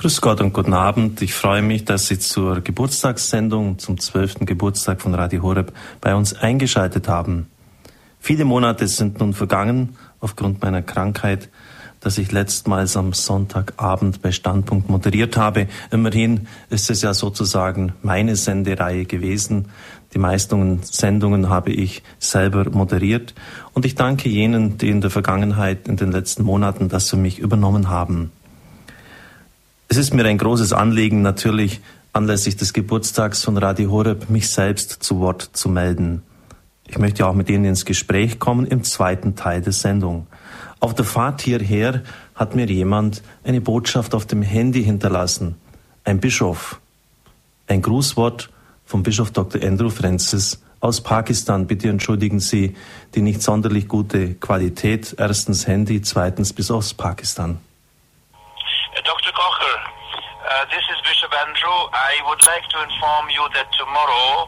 Grüß Gott und guten Abend. Ich freue mich, dass Sie zur Geburtstagssendung zum 12. Geburtstag von Radio Horeb bei uns eingeschaltet haben. Viele Monate sind nun vergangen aufgrund meiner Krankheit, dass ich letztmals am Sonntagabend bei Standpunkt moderiert habe. Immerhin ist es ja sozusagen meine Sendereihe gewesen. Die meisten Sendungen habe ich selber moderiert und ich danke jenen, die in der Vergangenheit, in den letzten Monaten das für mich übernommen haben. Es ist mir ein großes Anliegen, natürlich anlässlich des Geburtstags von Radio Horeb mich selbst zu Wort zu melden. Ich möchte auch mit Ihnen ins Gespräch kommen im zweiten Teil der Sendung. Auf der Fahrt hierher hat mir jemand eine Botschaft auf dem Handy hinterlassen. Ein Bischof. Ein Grußwort vom Bischof Dr. Andrew Francis aus Pakistan. Bitte entschuldigen Sie die nicht sonderlich gute Qualität. Erstens Handy, zweitens bis aus Pakistan. Dr. Kocher, uh, this is Bishop Andrew. I would like to inform you that tomorrow,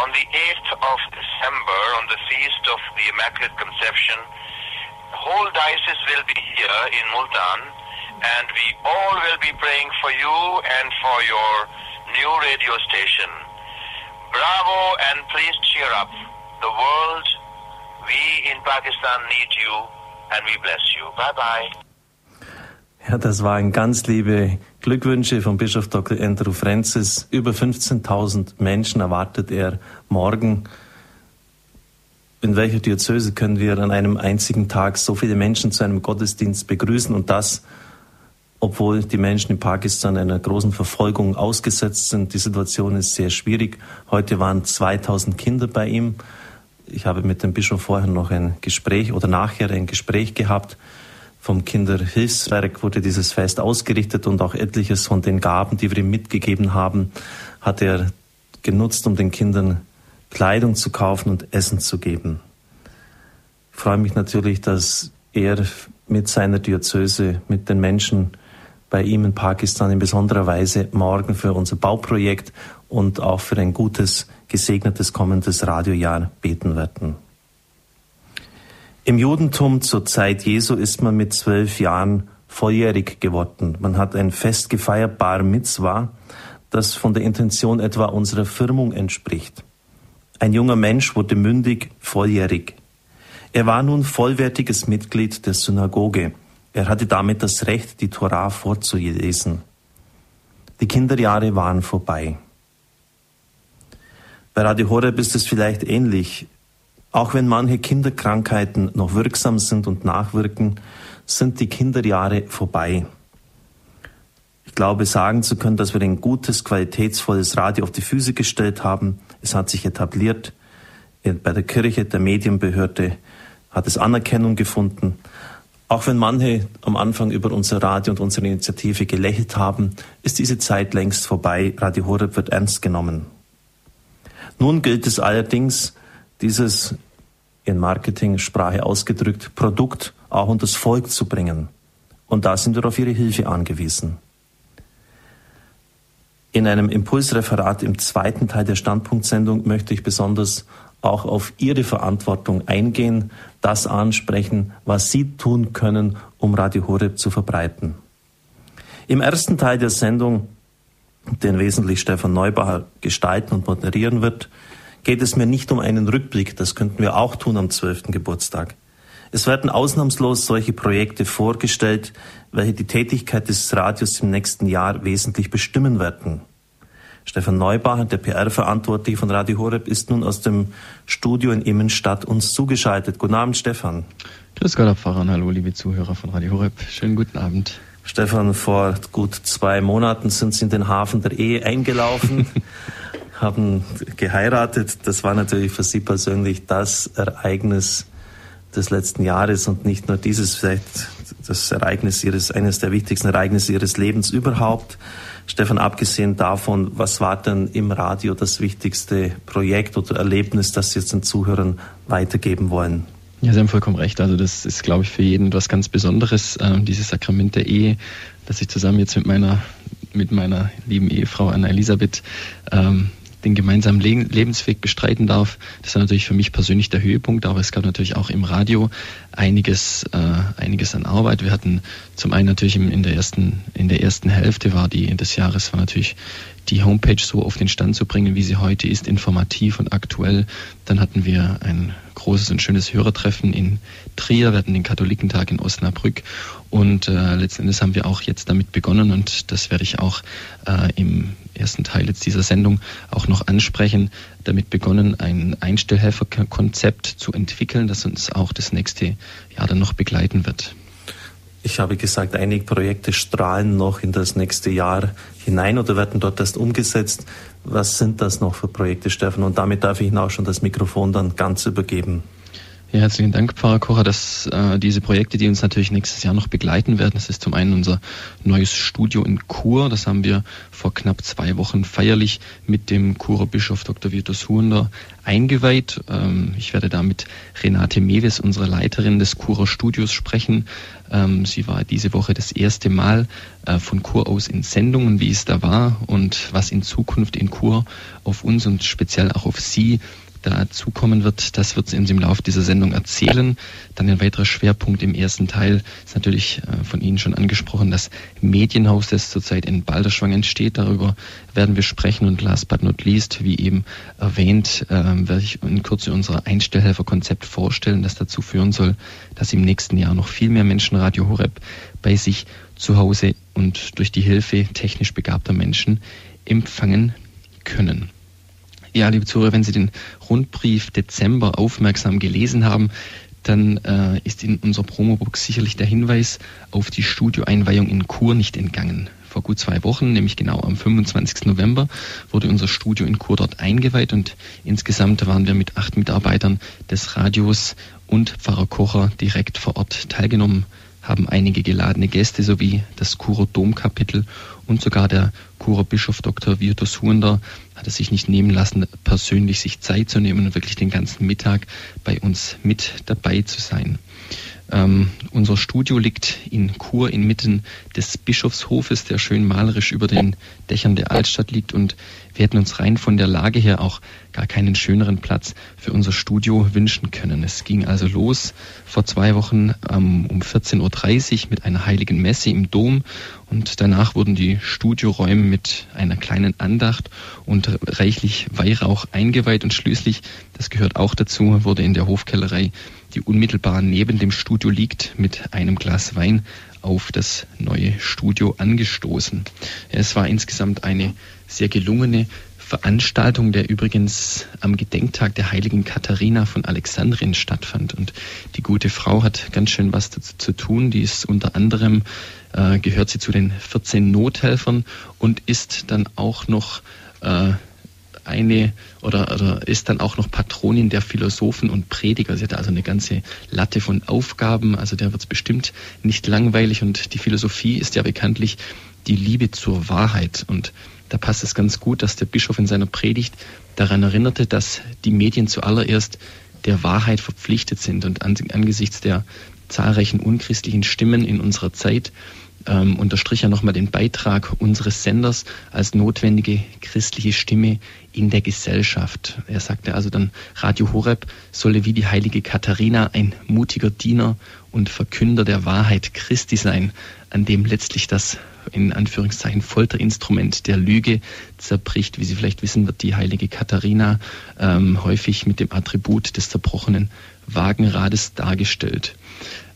on the 8th of December, on the feast of the Immaculate Conception, the whole diocese will be here in Multan, and we all will be praying for you and for your new radio station. Bravo, and please cheer up. The world, we in Pakistan need you, and we bless you. Bye bye. Ja, das waren ganz liebe Glückwünsche vom Bischof Dr. Andrew Francis. Über 15.000 Menschen erwartet er morgen. In welcher Diözese können wir an einem einzigen Tag so viele Menschen zu einem Gottesdienst begrüßen und das, obwohl die Menschen in Pakistan einer großen Verfolgung ausgesetzt sind. Die Situation ist sehr schwierig. Heute waren 2000 Kinder bei ihm. Ich habe mit dem Bischof vorher noch ein Gespräch oder nachher ein Gespräch gehabt. Vom Kinderhilfswerk wurde dieses Fest ausgerichtet und auch etliches von den Gaben, die wir ihm mitgegeben haben, hat er genutzt, um den Kindern Kleidung zu kaufen und Essen zu geben. Ich freue mich natürlich, dass er mit seiner Diözese, mit den Menschen bei ihm in Pakistan in besonderer Weise morgen für unser Bauprojekt und auch für ein gutes, gesegnetes kommendes Radiojahr beten werden. Im Judentum zur Zeit Jesu ist man mit zwölf Jahren volljährig geworden. Man hat ein Fest gefeiert, Bar Mitzvah, das von der Intention etwa unserer Firmung entspricht. Ein junger Mensch wurde mündig, volljährig. Er war nun vollwertiges Mitglied der Synagoge. Er hatte damit das Recht, die Torah vorzulesen. Die Kinderjahre waren vorbei. Bei Radio Horeb ist es vielleicht ähnlich. Auch wenn manche Kinderkrankheiten noch wirksam sind und nachwirken, sind die Kinderjahre vorbei. Ich glaube, sagen zu können, dass wir ein gutes, qualitätsvolles Radio auf die Füße gestellt haben. Es hat sich etabliert. Bei der Kirche, der Medienbehörde hat es Anerkennung gefunden. Auch wenn manche am Anfang über unser Radio und unsere Initiative gelächelt haben, ist diese Zeit längst vorbei. Radio Horeb wird ernst genommen. Nun gilt es allerdings, dieses in Marketingsprache ausgedrückt Produkt auch unter das Volk zu bringen. Und da sind wir auf Ihre Hilfe angewiesen. In einem Impulsreferat im zweiten Teil der Standpunktsendung möchte ich besonders auch auf Ihre Verantwortung eingehen, das ansprechen, was Sie tun können, um Radio Horeb zu verbreiten. Im ersten Teil der Sendung, den wesentlich Stefan Neubacher gestalten und moderieren wird, geht es mir nicht um einen Rückblick, das könnten wir auch tun am 12. Geburtstag. Es werden ausnahmslos solche Projekte vorgestellt, welche die Tätigkeit des Radios im nächsten Jahr wesentlich bestimmen werden. Stefan Neubacher, der PR-Verantwortliche von Radio Horeb, ist nun aus dem Studio in Immenstadt uns zugeschaltet. Guten Abend, Stefan. Grüß Gott, Herr Pfarrer. Hallo, liebe Zuhörer von Radio Horeb. Schönen guten Abend. Stefan, vor gut zwei Monaten sind Sie in den Hafen der Ehe eingelaufen. haben geheiratet. Das war natürlich für Sie persönlich das Ereignis des letzten Jahres und nicht nur dieses, vielleicht das Ereignis Ihres, eines der wichtigsten Ereignisse Ihres Lebens überhaupt. Stefan, abgesehen davon, was war denn im Radio das wichtigste Projekt oder Erlebnis, das Sie jetzt den Zuhörern weitergeben wollen? Ja, Sie haben vollkommen recht. Also das ist, glaube ich, für jeden etwas ganz Besonderes, äh, dieses Sakrament der Ehe, das ich zusammen jetzt mit meiner, mit meiner lieben Ehefrau Anna Elisabeth ähm, den gemeinsamen Le Lebensweg bestreiten darf. Das war natürlich für mich persönlich der Höhepunkt, aber es gab natürlich auch im Radio einiges, äh, einiges an Arbeit. Wir hatten zum einen natürlich in der ersten, in der ersten Hälfte war die des Jahres war natürlich die Homepage so auf den Stand zu bringen, wie sie heute ist, informativ und aktuell. Dann hatten wir ein großes und schönes Hörertreffen in Trier, wir hatten den Katholikentag in Osnabrück und äh, letzten Endes haben wir auch jetzt damit begonnen und das werde ich auch äh, im ersten Teil jetzt dieser Sendung auch noch ansprechen, damit begonnen, ein Einstellhelferkonzept zu entwickeln, das uns auch das nächste Jahr dann noch begleiten wird. Ich habe gesagt, einige Projekte strahlen noch in das nächste Jahr hinein oder werden dort erst umgesetzt. Was sind das noch für Projekte, Stefan? Und damit darf ich Ihnen auch schon das Mikrofon dann ganz übergeben. Ja, herzlichen Dank, Pfarrer Kocher, dass äh, diese Projekte, die uns natürlich nächstes Jahr noch begleiten werden, das ist zum einen unser neues Studio in Chur. Das haben wir vor knapp zwei Wochen feierlich mit dem Churer Bischof Dr. Vitus Huender eingeweiht. Ähm, ich werde da mit Renate Mewes, unserer Leiterin des Churer Studios, sprechen. Ähm, sie war diese Woche das erste Mal äh, von Chur aus in Sendungen, wie es da war und was in Zukunft in Chur auf uns und speziell auch auf Sie dazukommen wird, das wird sie uns im Laufe dieser Sendung erzählen. Dann ein weiterer Schwerpunkt im ersten Teil ist natürlich äh, von Ihnen schon angesprochen, das Medienhaus, das zurzeit in Balderschwang entsteht. Darüber werden wir sprechen und last but not least, wie eben erwähnt, äh, werde ich in Kürze unser Einstellhelferkonzept vorstellen, das dazu führen soll, dass im nächsten Jahr noch viel mehr Menschen Radio Horeb bei sich zu Hause und durch die Hilfe technisch begabter Menschen empfangen können. Ja, liebe Zuhörer, wenn Sie den Rundbrief Dezember aufmerksam gelesen haben, dann äh, ist in unserer Promobox sicherlich der Hinweis auf die Studioeinweihung in Chur nicht entgangen. Vor gut zwei Wochen, nämlich genau am 25. November, wurde unser Studio in Chur dort eingeweiht und insgesamt waren wir mit acht Mitarbeitern des Radios und Pfarrer Kocher direkt vor Ort teilgenommen haben einige geladene Gäste sowie das Churer Domkapitel und sogar der Churer Bischof Dr. Virtus Huender hat es sich nicht nehmen lassen, persönlich sich Zeit zu nehmen und wirklich den ganzen Mittag bei uns mit dabei zu sein. Ähm, unser Studio liegt in Chur inmitten des Bischofshofes, der schön malerisch über den Dächern der Altstadt liegt und wir hätten uns rein von der Lage her auch gar keinen schöneren Platz für unser Studio wünschen können. Es ging also los vor zwei Wochen ähm, um 14.30 Uhr mit einer heiligen Messe im Dom und danach wurden die Studioräume mit einer kleinen Andacht und reichlich Weihrauch eingeweiht und schließlich, das gehört auch dazu, wurde in der Hofkellerei, die unmittelbar neben dem Studio liegt, mit einem Glas Wein auf das neue Studio angestoßen. Es war insgesamt eine sehr gelungene Veranstaltung, der übrigens am Gedenktag der heiligen Katharina von Alexandrien stattfand. Und die gute Frau hat ganz schön was dazu zu tun. Die ist unter anderem, äh, gehört sie zu den 14 Nothelfern und ist dann auch noch äh, eine oder, oder ist dann auch noch Patronin der Philosophen und Prediger. Sie hat also eine ganze Latte von Aufgaben, also der wird es bestimmt nicht langweilig und die Philosophie ist ja bekanntlich die Liebe zur Wahrheit und da passt es ganz gut, dass der Bischof in seiner Predigt daran erinnerte, dass die Medien zuallererst der Wahrheit verpflichtet sind und angesichts der zahlreichen unchristlichen Stimmen in unserer Zeit ähm, unterstrich er nochmal den Beitrag unseres Senders als notwendige christliche Stimme in der Gesellschaft. Er sagte also dann, Radio Horeb solle wie die heilige Katharina ein mutiger Diener und Verkünder der Wahrheit Christi sein, an dem letztlich das in Anführungszeichen Folterinstrument der Lüge zerbricht. Wie Sie vielleicht wissen, wird die heilige Katharina ähm, häufig mit dem Attribut des zerbrochenen Wagenrades dargestellt.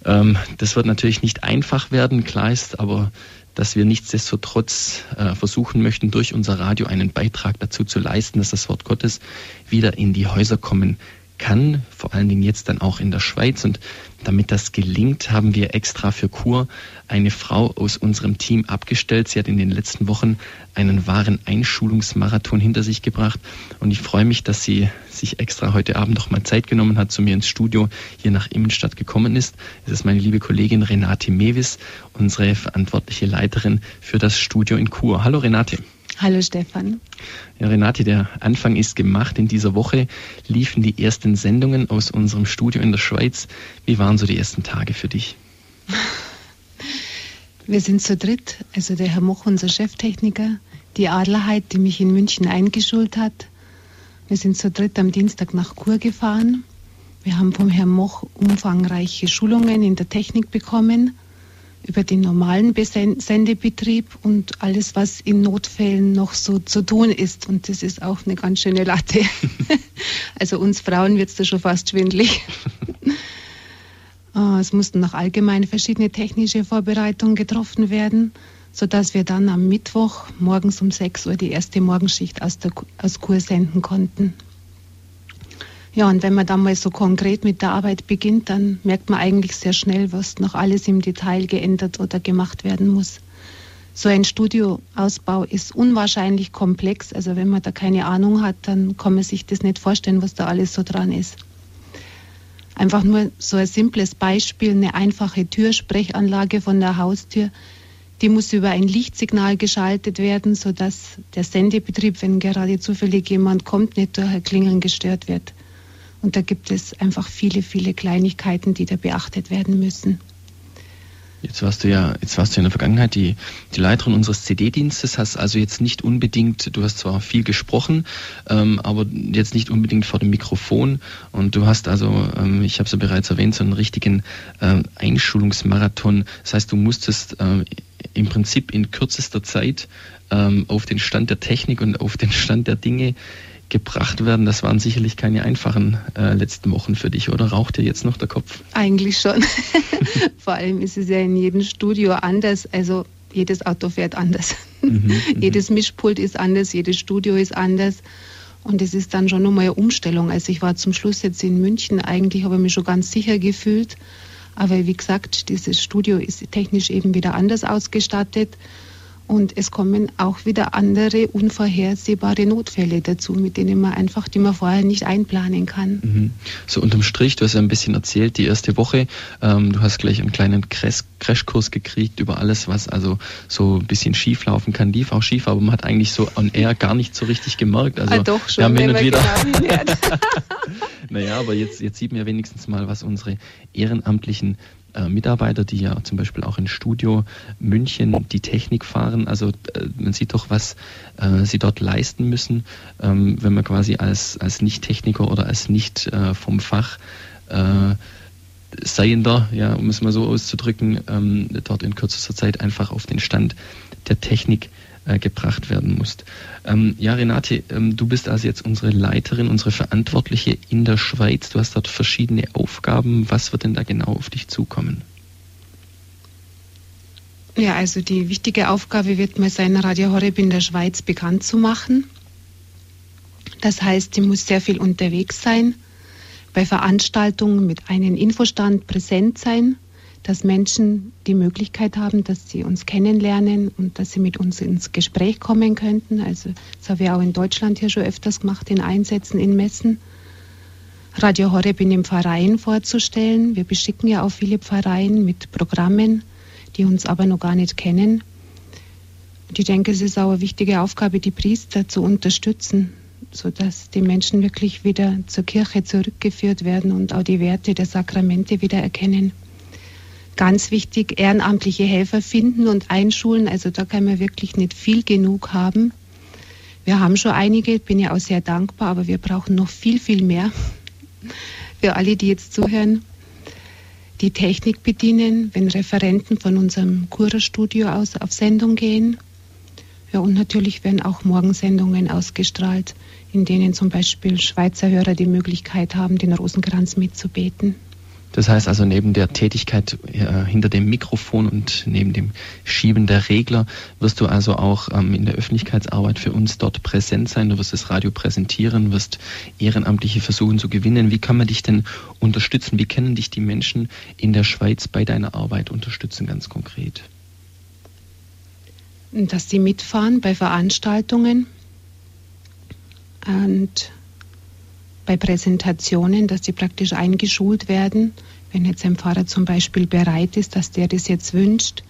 Ähm, das wird natürlich nicht einfach werden, klar ist aber, dass wir nichtsdestotrotz äh, versuchen möchten, durch unser Radio einen Beitrag dazu zu leisten, dass das Wort Gottes wieder in die Häuser kommen kann, vor allen Dingen jetzt dann auch in der Schweiz. Und damit das gelingt, haben wir extra für Kur eine Frau aus unserem Team abgestellt. Sie hat in den letzten Wochen einen wahren Einschulungsmarathon hinter sich gebracht. Und ich freue mich, dass sie sich extra heute Abend noch mal Zeit genommen hat, zu mir ins Studio hier nach Immenstadt gekommen ist. Es ist meine liebe Kollegin Renate Mewis, unsere verantwortliche Leiterin für das Studio in Kur. Hallo Renate. Hallo Stefan. Ja, Renate, der Anfang ist gemacht. In dieser Woche liefen die ersten Sendungen aus unserem Studio in der Schweiz. Wie waren so die ersten Tage für dich? Wir sind zu dritt, also der Herr Moch, unser Cheftechniker, die Adlerheit, die mich in München eingeschult hat Wir sind zu dritt am Dienstag nach Chur gefahren. Wir haben vom Herrn Moch umfangreiche Schulungen in der Technik bekommen über den normalen Sendebetrieb und alles, was in Notfällen noch so zu tun ist. Und das ist auch eine ganz schöne Latte. also uns Frauen wird es da schon fast schwindlig. Ah, es mussten noch allgemein verschiedene technische Vorbereitungen getroffen werden, sodass wir dann am Mittwoch morgens um 6 Uhr die erste Morgenschicht aus, der, aus Kur senden konnten. Ja, und wenn man dann mal so konkret mit der Arbeit beginnt, dann merkt man eigentlich sehr schnell, was noch alles im Detail geändert oder gemacht werden muss. So ein Studioausbau ist unwahrscheinlich komplex. Also wenn man da keine Ahnung hat, dann kann man sich das nicht vorstellen, was da alles so dran ist. Einfach nur so ein simples Beispiel, eine einfache Türsprechanlage von der Haustür, die muss über ein Lichtsignal geschaltet werden, sodass der Sendebetrieb, wenn gerade zufällig jemand kommt, nicht durch ein Klingeln gestört wird. Und da gibt es einfach viele, viele Kleinigkeiten, die da beachtet werden müssen. Jetzt warst du ja, jetzt warst du in der Vergangenheit die, die Leiterin unseres CD-Dienstes, hast also jetzt nicht unbedingt, du hast zwar viel gesprochen, ähm, aber jetzt nicht unbedingt vor dem Mikrofon und du hast also, ähm, ich habe es ja bereits erwähnt, so einen richtigen ähm, Einschulungsmarathon. Das heißt, du musstest ähm, im Prinzip in kürzester Zeit ähm, auf den Stand der Technik und auf den Stand der Dinge gebracht werden. Das waren sicherlich keine einfachen äh, letzten Wochen für dich, oder? Raucht dir jetzt noch der Kopf? Eigentlich schon. Vor allem ist es ja in jedem Studio anders. Also jedes Auto fährt anders. Mhm, mhm, jedes Mischpult ist anders, jedes Studio ist anders. Und es ist dann schon nochmal eine Umstellung. Also ich war zum Schluss jetzt in München, eigentlich habe ich mich schon ganz sicher gefühlt. Aber wie gesagt, dieses Studio ist technisch eben wieder anders ausgestattet. Und es kommen auch wieder andere unvorhersehbare Notfälle dazu, mit denen man einfach, die man vorher nicht einplanen kann. Mhm. So unterm Strich, du hast ja ein bisschen erzählt, die erste Woche, ähm, du hast gleich einen kleinen Crashkurs gekriegt über alles, was also so ein bisschen schief laufen kann. Lief auch schief, aber man hat eigentlich so on air gar nicht so richtig gemerkt. Also ah, doch schon, wir haben hin und wieder. Genau naja, aber jetzt, jetzt sieht man ja wenigstens mal, was unsere ehrenamtlichen äh, Mitarbeiter, die ja zum Beispiel auch in Studio München die Technik fahren. Also äh, man sieht doch, was äh, sie dort leisten müssen, ähm, wenn man quasi als, als Nicht-Techniker oder als nicht vom Fach Seiender, ja, um es mal so auszudrücken, ähm, dort in kürzester Zeit einfach auf den Stand der Technik äh, gebracht werden muss. Ähm, ja, Renate, ähm, du bist also jetzt unsere Leiterin, unsere Verantwortliche in der Schweiz. Du hast dort verschiedene Aufgaben. Was wird denn da genau auf dich zukommen? Ja, also die wichtige Aufgabe wird mal sein, Radio Horeb in der Schweiz bekannt zu machen. Das heißt, sie muss sehr viel unterwegs sein, bei Veranstaltungen mit einem Infostand präsent sein, dass Menschen die Möglichkeit haben, dass sie uns kennenlernen und dass sie mit uns ins Gespräch kommen könnten. Also das haben wir auch in Deutschland hier schon öfters gemacht, in Einsätzen, in Messen. Radio Horeb in den Pfarreien vorzustellen. Wir beschicken ja auch viele Pfarreien mit Programmen, die uns aber noch gar nicht kennen. Und ich denke, es ist auch eine wichtige Aufgabe, die Priester zu unterstützen, sodass die Menschen wirklich wieder zur Kirche zurückgeführt werden und auch die Werte der Sakramente wieder erkennen ganz wichtig, ehrenamtliche Helfer finden und einschulen. Also da kann man wirklich nicht viel genug haben. Wir haben schon einige, bin ja auch sehr dankbar, aber wir brauchen noch viel, viel mehr. Für alle, die jetzt zuhören, die Technik bedienen, wenn Referenten von unserem Kurerstudio aus auf Sendung gehen. Ja, und natürlich werden auch Morgensendungen ausgestrahlt, in denen zum Beispiel Schweizer Hörer die Möglichkeit haben, den Rosenkranz mitzubeten. Das heißt also, neben der Tätigkeit äh, hinter dem Mikrofon und neben dem Schieben der Regler wirst du also auch ähm, in der Öffentlichkeitsarbeit für uns dort präsent sein. Du wirst das Radio präsentieren, wirst Ehrenamtliche versuchen zu gewinnen. Wie kann man dich denn unterstützen? Wie können dich die Menschen in der Schweiz bei deiner Arbeit unterstützen, ganz konkret? Dass sie mitfahren bei Veranstaltungen und bei Präsentationen, dass sie praktisch eingeschult werden. Wenn jetzt ein Pfarrer zum Beispiel bereit ist, dass der das jetzt wünscht,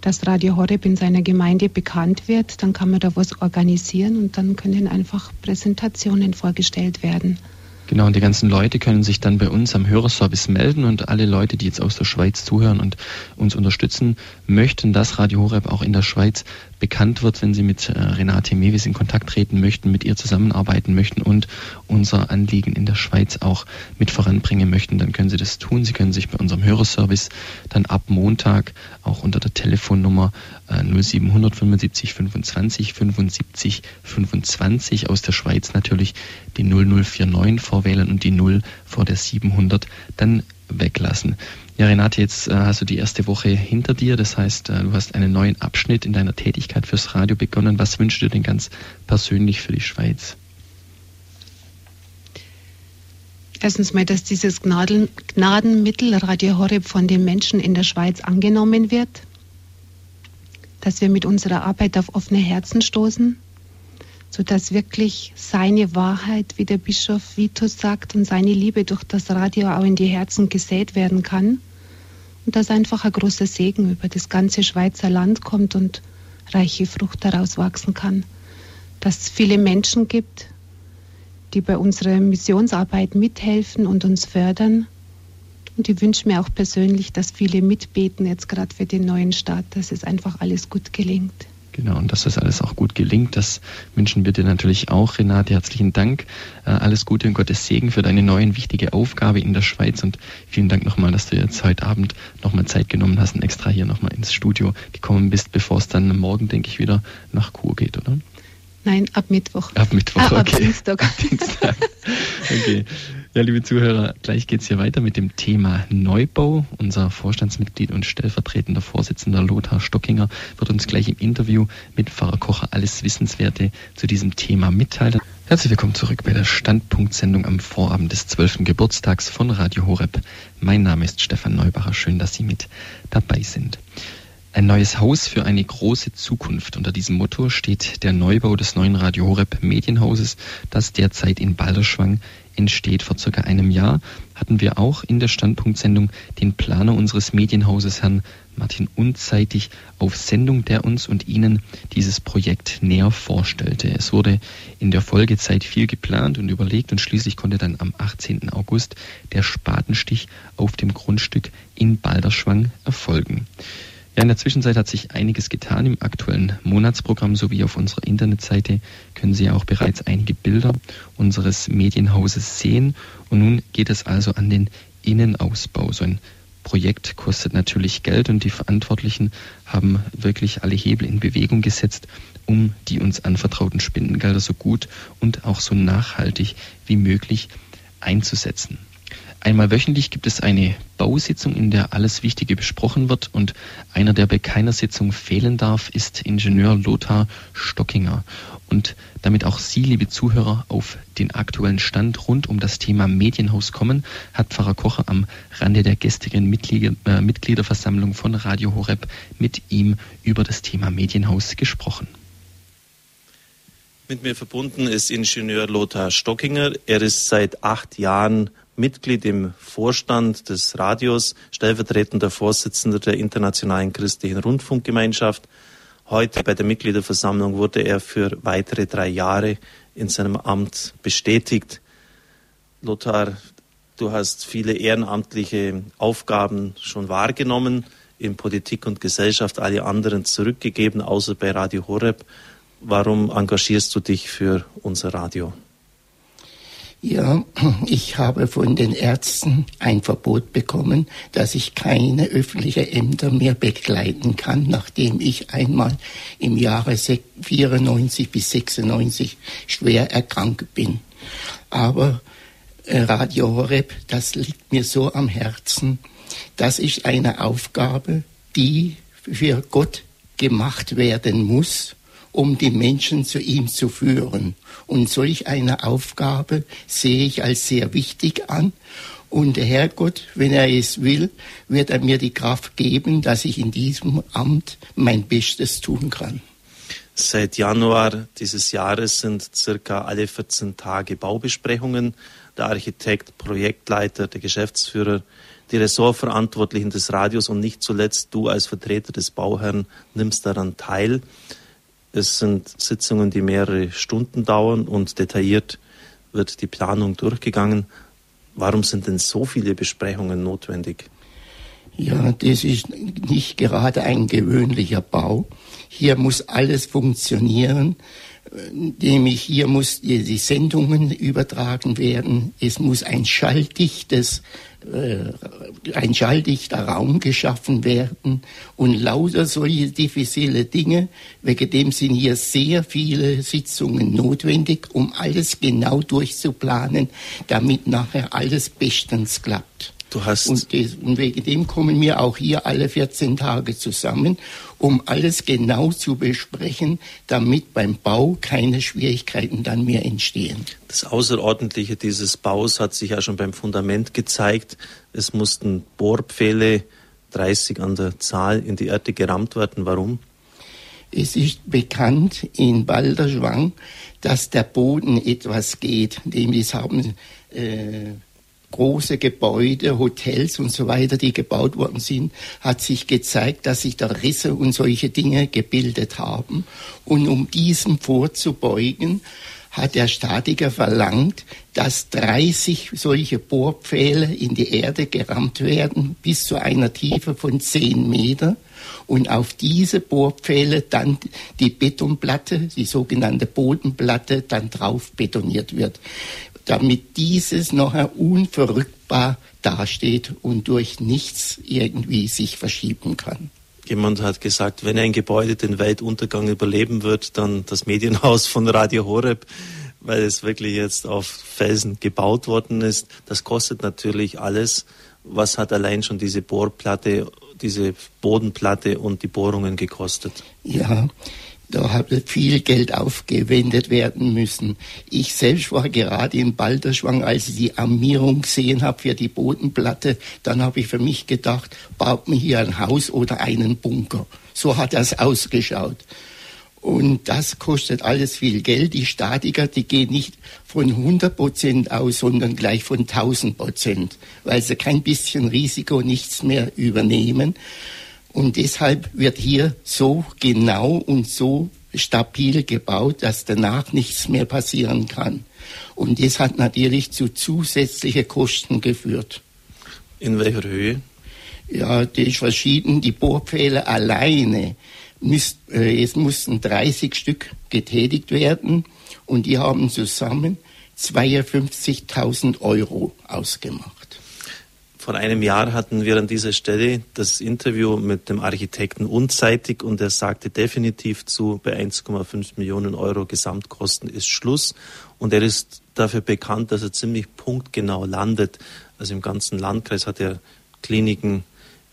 dass Radio Horeb in seiner Gemeinde bekannt wird, dann kann man da was organisieren und dann können einfach Präsentationen vorgestellt werden. Genau, und die ganzen Leute können sich dann bei uns am Hörerservice melden und alle Leute, die jetzt aus der Schweiz zuhören und uns unterstützen möchten, dass Radio Horeb auch in der Schweiz bekannt wird, wenn sie mit äh, Renate Mewis in Kontakt treten möchten, mit ihr zusammenarbeiten möchten und unser Anliegen in der Schweiz auch mit voranbringen möchten, dann können sie das tun. Sie können sich bei unserem Hörerservice dann ab Montag auch unter der Telefonnummer äh, 0775 25 75 25 aus der Schweiz natürlich die 0049 vorwählen und die 0 vor der 700 dann weglassen. Ja, Renate, jetzt äh, hast du die erste Woche hinter dir. Das heißt, äh, du hast einen neuen Abschnitt in deiner Tätigkeit fürs Radio begonnen. Was wünschst du denn ganz persönlich für die Schweiz? Erstens mal, dass dieses Gnaden, Gnadenmittel Radio Horeb von den Menschen in der Schweiz angenommen wird, dass wir mit unserer Arbeit auf offene Herzen stoßen, sodass wirklich seine Wahrheit, wie der Bischof Vitus sagt, und seine Liebe durch das Radio auch in die Herzen gesät werden kann und dass einfach ein großer Segen über das ganze Schweizer Land kommt und reiche Frucht daraus wachsen kann. Dass es viele Menschen gibt, die bei unserer Missionsarbeit mithelfen und uns fördern. Und ich wünsche mir auch persönlich, dass viele mitbeten, jetzt gerade für den neuen Start, dass es einfach alles gut gelingt. Genau, und dass das alles auch gut gelingt, das wünschen wir dir natürlich auch, Renate. Herzlichen Dank. Äh, alles Gute und Gottes Segen für deine neue wichtige Aufgabe in der Schweiz und vielen Dank nochmal, dass du jetzt heute Abend nochmal Zeit genommen hast und extra hier nochmal ins Studio gekommen bist, bevor es dann morgen, denke ich, wieder nach Kur geht, oder? Nein, ab Mittwoch. Ab Mittwoch, ah, okay. Ab Dienstag. ab Dienstag. okay. Ja, liebe Zuhörer, gleich geht es hier weiter mit dem Thema Neubau. Unser Vorstandsmitglied und stellvertretender Vorsitzender Lothar Stockinger wird uns gleich im Interview mit Pfarrer Kocher alles Wissenswerte zu diesem Thema mitteilen. Herzlich willkommen zurück bei der Standpunktsendung am Vorabend des 12. Geburtstags von Radio Horeb. Mein Name ist Stefan Neubacher. Schön, dass Sie mit dabei sind. Ein neues Haus für eine große Zukunft. Unter diesem Motto steht der Neubau des neuen Radio Horeb Medienhauses, das derzeit in Balderschwang entsteht. Vor circa einem Jahr hatten wir auch in der Standpunktsendung den Planer unseres Medienhauses, Herrn Martin Unzeitig, auf Sendung, der uns und Ihnen dieses Projekt näher vorstellte. Es wurde in der Folgezeit viel geplant und überlegt und schließlich konnte dann am 18. August der Spatenstich auf dem Grundstück in Balderschwang erfolgen. Ja, in der Zwischenzeit hat sich einiges getan. Im aktuellen Monatsprogramm sowie auf unserer Internetseite können Sie auch bereits einige Bilder unseres Medienhauses sehen. Und nun geht es also an den Innenausbau. So ein Projekt kostet natürlich Geld und die Verantwortlichen haben wirklich alle Hebel in Bewegung gesetzt, um die uns anvertrauten Spendengelder so gut und auch so nachhaltig wie möglich einzusetzen. Einmal wöchentlich gibt es eine Bausitzung, in der alles Wichtige besprochen wird und einer, der bei keiner Sitzung fehlen darf, ist Ingenieur Lothar Stockinger. Und damit auch Sie, liebe Zuhörer, auf den aktuellen Stand rund um das Thema Medienhaus kommen, hat Pfarrer Kocher am Rande der gestrigen äh, Mitgliederversammlung von Radio Horeb mit ihm über das Thema Medienhaus gesprochen. Mit mir verbunden ist Ingenieur Lothar Stockinger. Er ist seit acht Jahren Mitglied im Vorstand des Radios, stellvertretender Vorsitzender der Internationalen Christlichen Rundfunkgemeinschaft. Heute bei der Mitgliederversammlung wurde er für weitere drei Jahre in seinem Amt bestätigt. Lothar, du hast viele ehrenamtliche Aufgaben schon wahrgenommen, in Politik und Gesellschaft alle anderen zurückgegeben, außer bei Radio Horeb. Warum engagierst du dich für unser Radio? Ja, ich habe von den Ärzten ein Verbot bekommen, dass ich keine öffentlichen Ämter mehr begleiten kann, nachdem ich einmal im Jahre 94 bis 96 schwer erkrankt bin. Aber äh, Radio Horeb, das liegt mir so am Herzen. Das ist eine Aufgabe, die für Gott gemacht werden muss um die Menschen zu ihm zu führen. Und solch eine Aufgabe sehe ich als sehr wichtig an. Und der Herrgott, wenn er es will, wird er mir die Kraft geben, dass ich in diesem Amt mein Bestes tun kann. Seit Januar dieses Jahres sind circa alle 14 Tage Baubesprechungen. Der Architekt, Projektleiter, der Geschäftsführer, die Ressortverantwortlichen des Radios und nicht zuletzt du als Vertreter des Bauherrn nimmst daran teil. Es sind Sitzungen, die mehrere Stunden dauern und detailliert wird die Planung durchgegangen. Warum sind denn so viele Besprechungen notwendig? Ja, das ist nicht gerade ein gewöhnlicher Bau. Hier muss alles funktionieren nämlich hier muss die, Sendungen übertragen werden. Es muss ein schalldichtes, ein schalldichter Raum geschaffen werden und lauter solche diffizile Dinge. Wegen dem sind hier sehr viele Sitzungen notwendig, um alles genau durchzuplanen, damit nachher alles bestens klappt. Du hast und, und wegen dem kommen wir auch hier alle 14 Tage zusammen, um alles genau zu besprechen, damit beim Bau keine Schwierigkeiten dann mehr entstehen. Das Außerordentliche dieses Baus hat sich ja schon beim Fundament gezeigt. Es mussten Bohrpfähle, 30 an der Zahl, in die Erde gerammt werden. Warum? Es ist bekannt in Balderschwang, dass der Boden etwas geht. Nämlich haben äh, große Gebäude, Hotels und so weiter, die gebaut worden sind, hat sich gezeigt, dass sich da Risse und solche Dinge gebildet haben. Und um diesem vorzubeugen, hat der Statiker verlangt, dass 30 solche Bohrpfähle in die Erde gerammt werden, bis zu einer Tiefe von 10 Meter. Und auf diese Bohrpfähle dann die Betonplatte, die sogenannte Bodenplatte, dann drauf betoniert wird damit dieses nachher unverrückbar dasteht und durch nichts irgendwie sich verschieben kann. Jemand hat gesagt, wenn ein Gebäude den Weltuntergang überleben wird, dann das Medienhaus von Radio Horeb, weil es wirklich jetzt auf Felsen gebaut worden ist. Das kostet natürlich alles. Was hat allein schon diese Bohrplatte, diese Bodenplatte und die Bohrungen gekostet? Ja, da habe viel Geld aufgewendet werden müssen. Ich selbst war gerade in Balderschwang, als ich die Armierung gesehen habe für die Bodenplatte. Dann habe ich für mich gedacht, baut man hier ein Haus oder einen Bunker. So hat das ausgeschaut. Und das kostet alles viel Geld. Die Statiker, die gehen nicht von 100 Prozent aus, sondern gleich von 1000 Prozent, weil sie kein bisschen Risiko, nichts mehr übernehmen. Und deshalb wird hier so genau und so stabil gebaut, dass danach nichts mehr passieren kann. Und das hat natürlich zu zusätzlichen Kosten geführt. In welcher Höhe? Ja, das ist verschieden. Die Bohrpfähle alleine, müsst, äh, es mussten 30 Stück getätigt werden und die haben zusammen 52.000 Euro ausgemacht. Vor einem Jahr hatten wir an dieser Stelle das Interview mit dem Architekten Unzeitig und er sagte definitiv zu, bei 1,5 Millionen Euro Gesamtkosten ist Schluss. Und er ist dafür bekannt, dass er ziemlich punktgenau landet. Also im ganzen Landkreis hat er Kliniken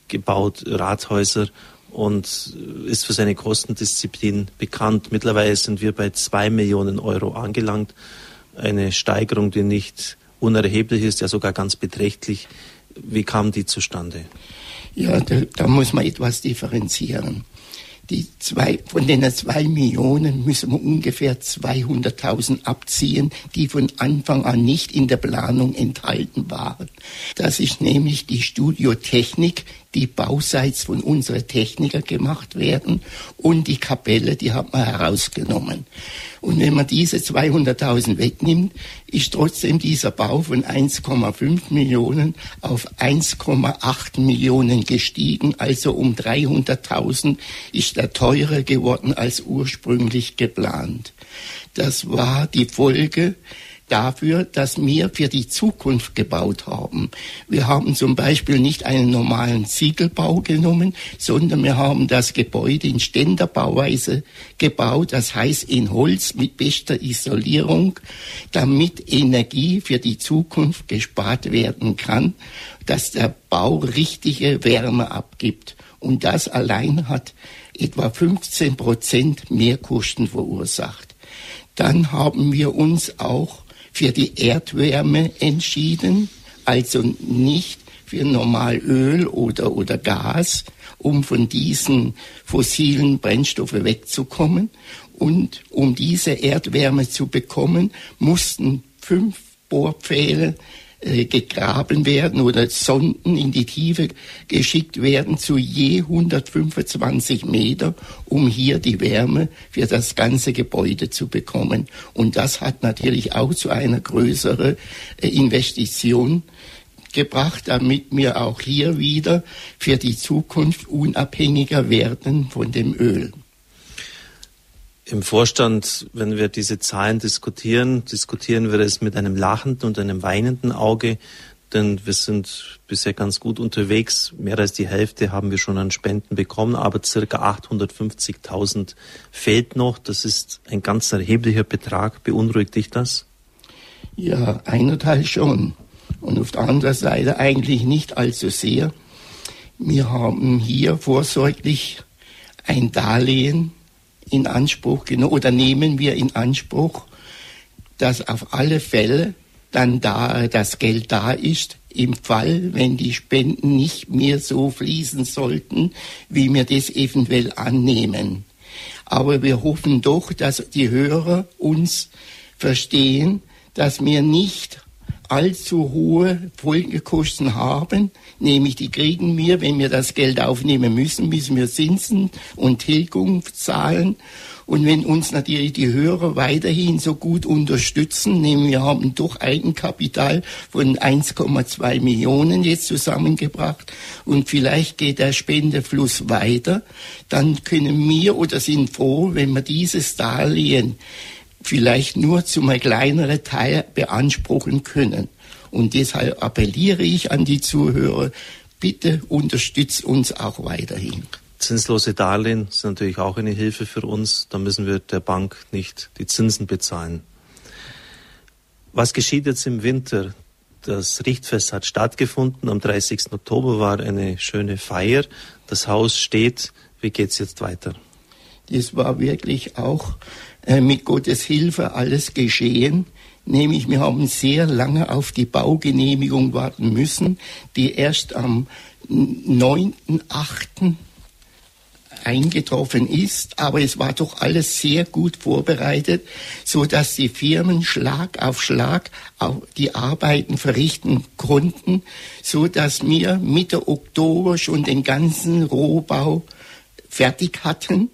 gebaut, Rathäuser und ist für seine Kostendisziplin bekannt. Mittlerweile sind wir bei zwei Millionen Euro angelangt. Eine Steigerung, die nicht unerheblich ist, ja sogar ganz beträchtlich wie kam die zustande? Ja, da, da muss man etwas differenzieren. Die zwei, von den zwei Millionen müssen wir ungefähr 200.000 abziehen, die von Anfang an nicht in der Planung enthalten waren. Das ist nämlich die Studiotechnik, die bauseits von unseren Techniker gemacht werden und die Kapelle, die hat man herausgenommen. Und wenn man diese 200.000 wegnimmt, ist trotzdem dieser Bau von 1,5 Millionen auf 1,8 Millionen gestiegen. Also um 300.000 ist er teurer geworden als ursprünglich geplant. Das war die Folge dafür, dass wir für die Zukunft gebaut haben. Wir haben zum Beispiel nicht einen normalen Ziegelbau genommen, sondern wir haben das Gebäude in Ständerbauweise gebaut, das heißt in Holz mit bester Isolierung, damit Energie für die Zukunft gespart werden kann, dass der Bau richtige Wärme abgibt. Und das allein hat etwa 15 Prozent Mehrkosten verursacht. Dann haben wir uns auch für die Erdwärme entschieden, also nicht für normal Öl oder, oder Gas, um von diesen fossilen Brennstoffen wegzukommen. Und um diese Erdwärme zu bekommen, mussten fünf Bohrpfähle äh, gegraben werden oder Sonden in die Tiefe geschickt werden zu je 125 Meter, um hier die Wärme für das ganze Gebäude zu bekommen. Und das hat natürlich auch zu einer größeren äh, Investition gebracht, damit wir auch hier wieder für die Zukunft unabhängiger werden von dem Öl. Im Vorstand, wenn wir diese Zahlen diskutieren, diskutieren wir es mit einem lachenden und einem weinenden Auge, denn wir sind bisher ganz gut unterwegs. Mehr als die Hälfte haben wir schon an Spenden bekommen, aber circa 850.000 fehlt noch. Das ist ein ganz erheblicher Betrag. Beunruhigt dich das? Ja, einer Teil schon und auf der anderen Seite eigentlich nicht allzu sehr. Wir haben hier vorsorglich ein Darlehen in Anspruch genommen oder nehmen wir in Anspruch, dass auf alle Fälle dann da das Geld da ist, im Fall, wenn die Spenden nicht mehr so fließen sollten, wie wir das eventuell annehmen. Aber wir hoffen doch, dass die Hörer uns verstehen, dass wir nicht allzu hohe Folgekosten haben, nämlich die kriegen wir, wenn wir das Geld aufnehmen müssen, müssen wir Zinsen und Tilgung zahlen. Und wenn uns natürlich die Hörer weiterhin so gut unterstützen, nehmen wir haben doch Eigenkapital von 1,2 Millionen jetzt zusammengebracht und vielleicht geht der Spendefluss weiter, dann können wir oder sind froh, wenn wir dieses Darlehen vielleicht nur zu einem kleineren Teil beanspruchen können. Und deshalb appelliere ich an die Zuhörer, bitte unterstützt uns auch weiterhin. Zinslose Darlehen sind natürlich auch eine Hilfe für uns. Da müssen wir der Bank nicht die Zinsen bezahlen. Was geschieht jetzt im Winter? Das Richtfest hat stattgefunden. Am 30. Oktober war eine schöne Feier. Das Haus steht. Wie geht es jetzt weiter? Das war wirklich auch mit Gottes Hilfe alles geschehen. Nämlich wir haben sehr lange auf die Baugenehmigung warten müssen, die erst am 9.8. eingetroffen ist, aber es war doch alles sehr gut vorbereitet, so dass die Firmen Schlag auf Schlag die Arbeiten verrichten konnten, so dass wir Mitte Oktober schon den ganzen Rohbau fertig hatten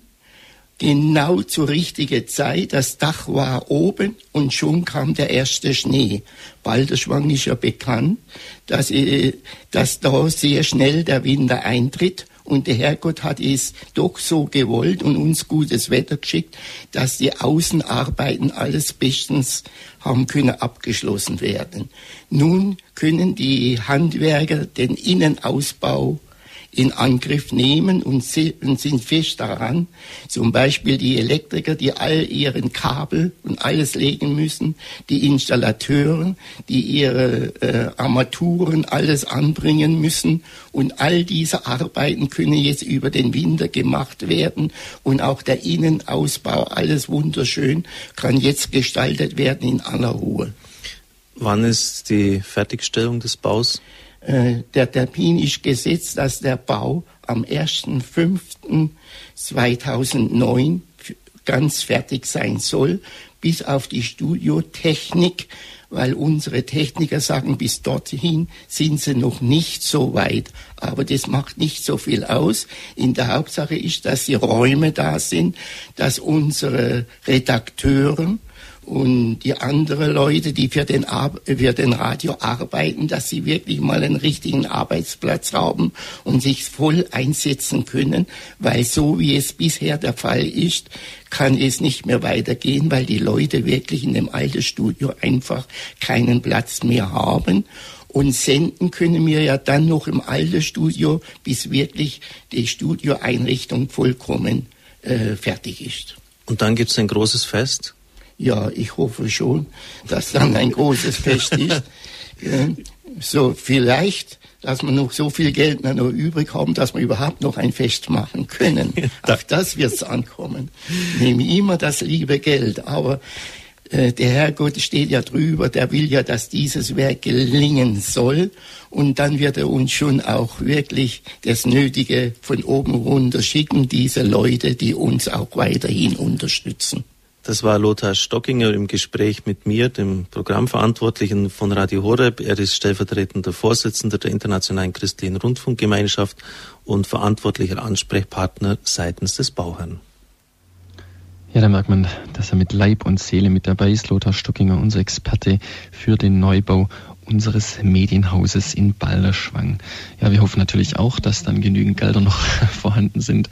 genau zur richtigen Zeit. Das Dach war oben und schon kam der erste Schnee. Balderschwang ist ja bekannt, dass, äh, dass da sehr schnell der Winter eintritt. Und der Herrgott hat es doch so gewollt und uns gutes Wetter geschickt, dass die Außenarbeiten alles bestens haben können abgeschlossen werden. Nun können die Handwerker den Innenausbau in Angriff nehmen und, sind fest daran. Zum Beispiel die Elektriker, die all ihren Kabel und alles legen müssen, die Installateure, die ihre äh, Armaturen alles anbringen müssen. Und all diese Arbeiten können jetzt über den Winter gemacht werden. Und auch der Innenausbau, alles wunderschön, kann jetzt gestaltet werden in aller Ruhe. Wann ist die Fertigstellung des Baus? Äh, der Termin ist gesetzt, dass der Bau am 1.5.2009 ganz fertig sein soll, bis auf die Studiotechnik, weil unsere Techniker sagen, bis dorthin sind sie noch nicht so weit. Aber das macht nicht so viel aus. In der Hauptsache ist, dass die Räume da sind, dass unsere Redakteure und die anderen Leute, die für den, für den Radio arbeiten, dass sie wirklich mal einen richtigen Arbeitsplatz haben und sich voll einsetzen können, weil so wie es bisher der Fall ist, kann es nicht mehr weitergehen, weil die Leute wirklich in dem alten Studio einfach keinen Platz mehr haben. Und senden können wir ja dann noch im alten Studio, bis wirklich die Studioeinrichtung vollkommen äh, fertig ist. Und dann gibt es ein großes Fest? Ja, ich hoffe schon, dass dann ein großes Fest ist. so vielleicht, dass wir noch so viel Geld noch übrig haben, dass wir überhaupt noch ein Fest machen können. Auf das wird's ankommen. Nehme immer das liebe Geld, aber äh, der Herrgott steht ja drüber, der will ja, dass dieses Werk gelingen soll. Und dann wird er uns schon auch wirklich das Nötige von oben runter schicken, diese Leute, die uns auch weiterhin unterstützen. Das war Lothar Stockinger im Gespräch mit mir, dem Programmverantwortlichen von Radio Horeb. Er ist stellvertretender Vorsitzender der Internationalen Christlichen Rundfunkgemeinschaft und verantwortlicher Ansprechpartner seitens des Bauherrn. Ja, da merkt man, dass er mit Leib und Seele mit dabei ist. Lothar Stockinger, unser Experte für den Neubau unseres Medienhauses in Balderschwang. Ja, wir hoffen natürlich auch, dass dann genügend Gelder noch vorhanden sind,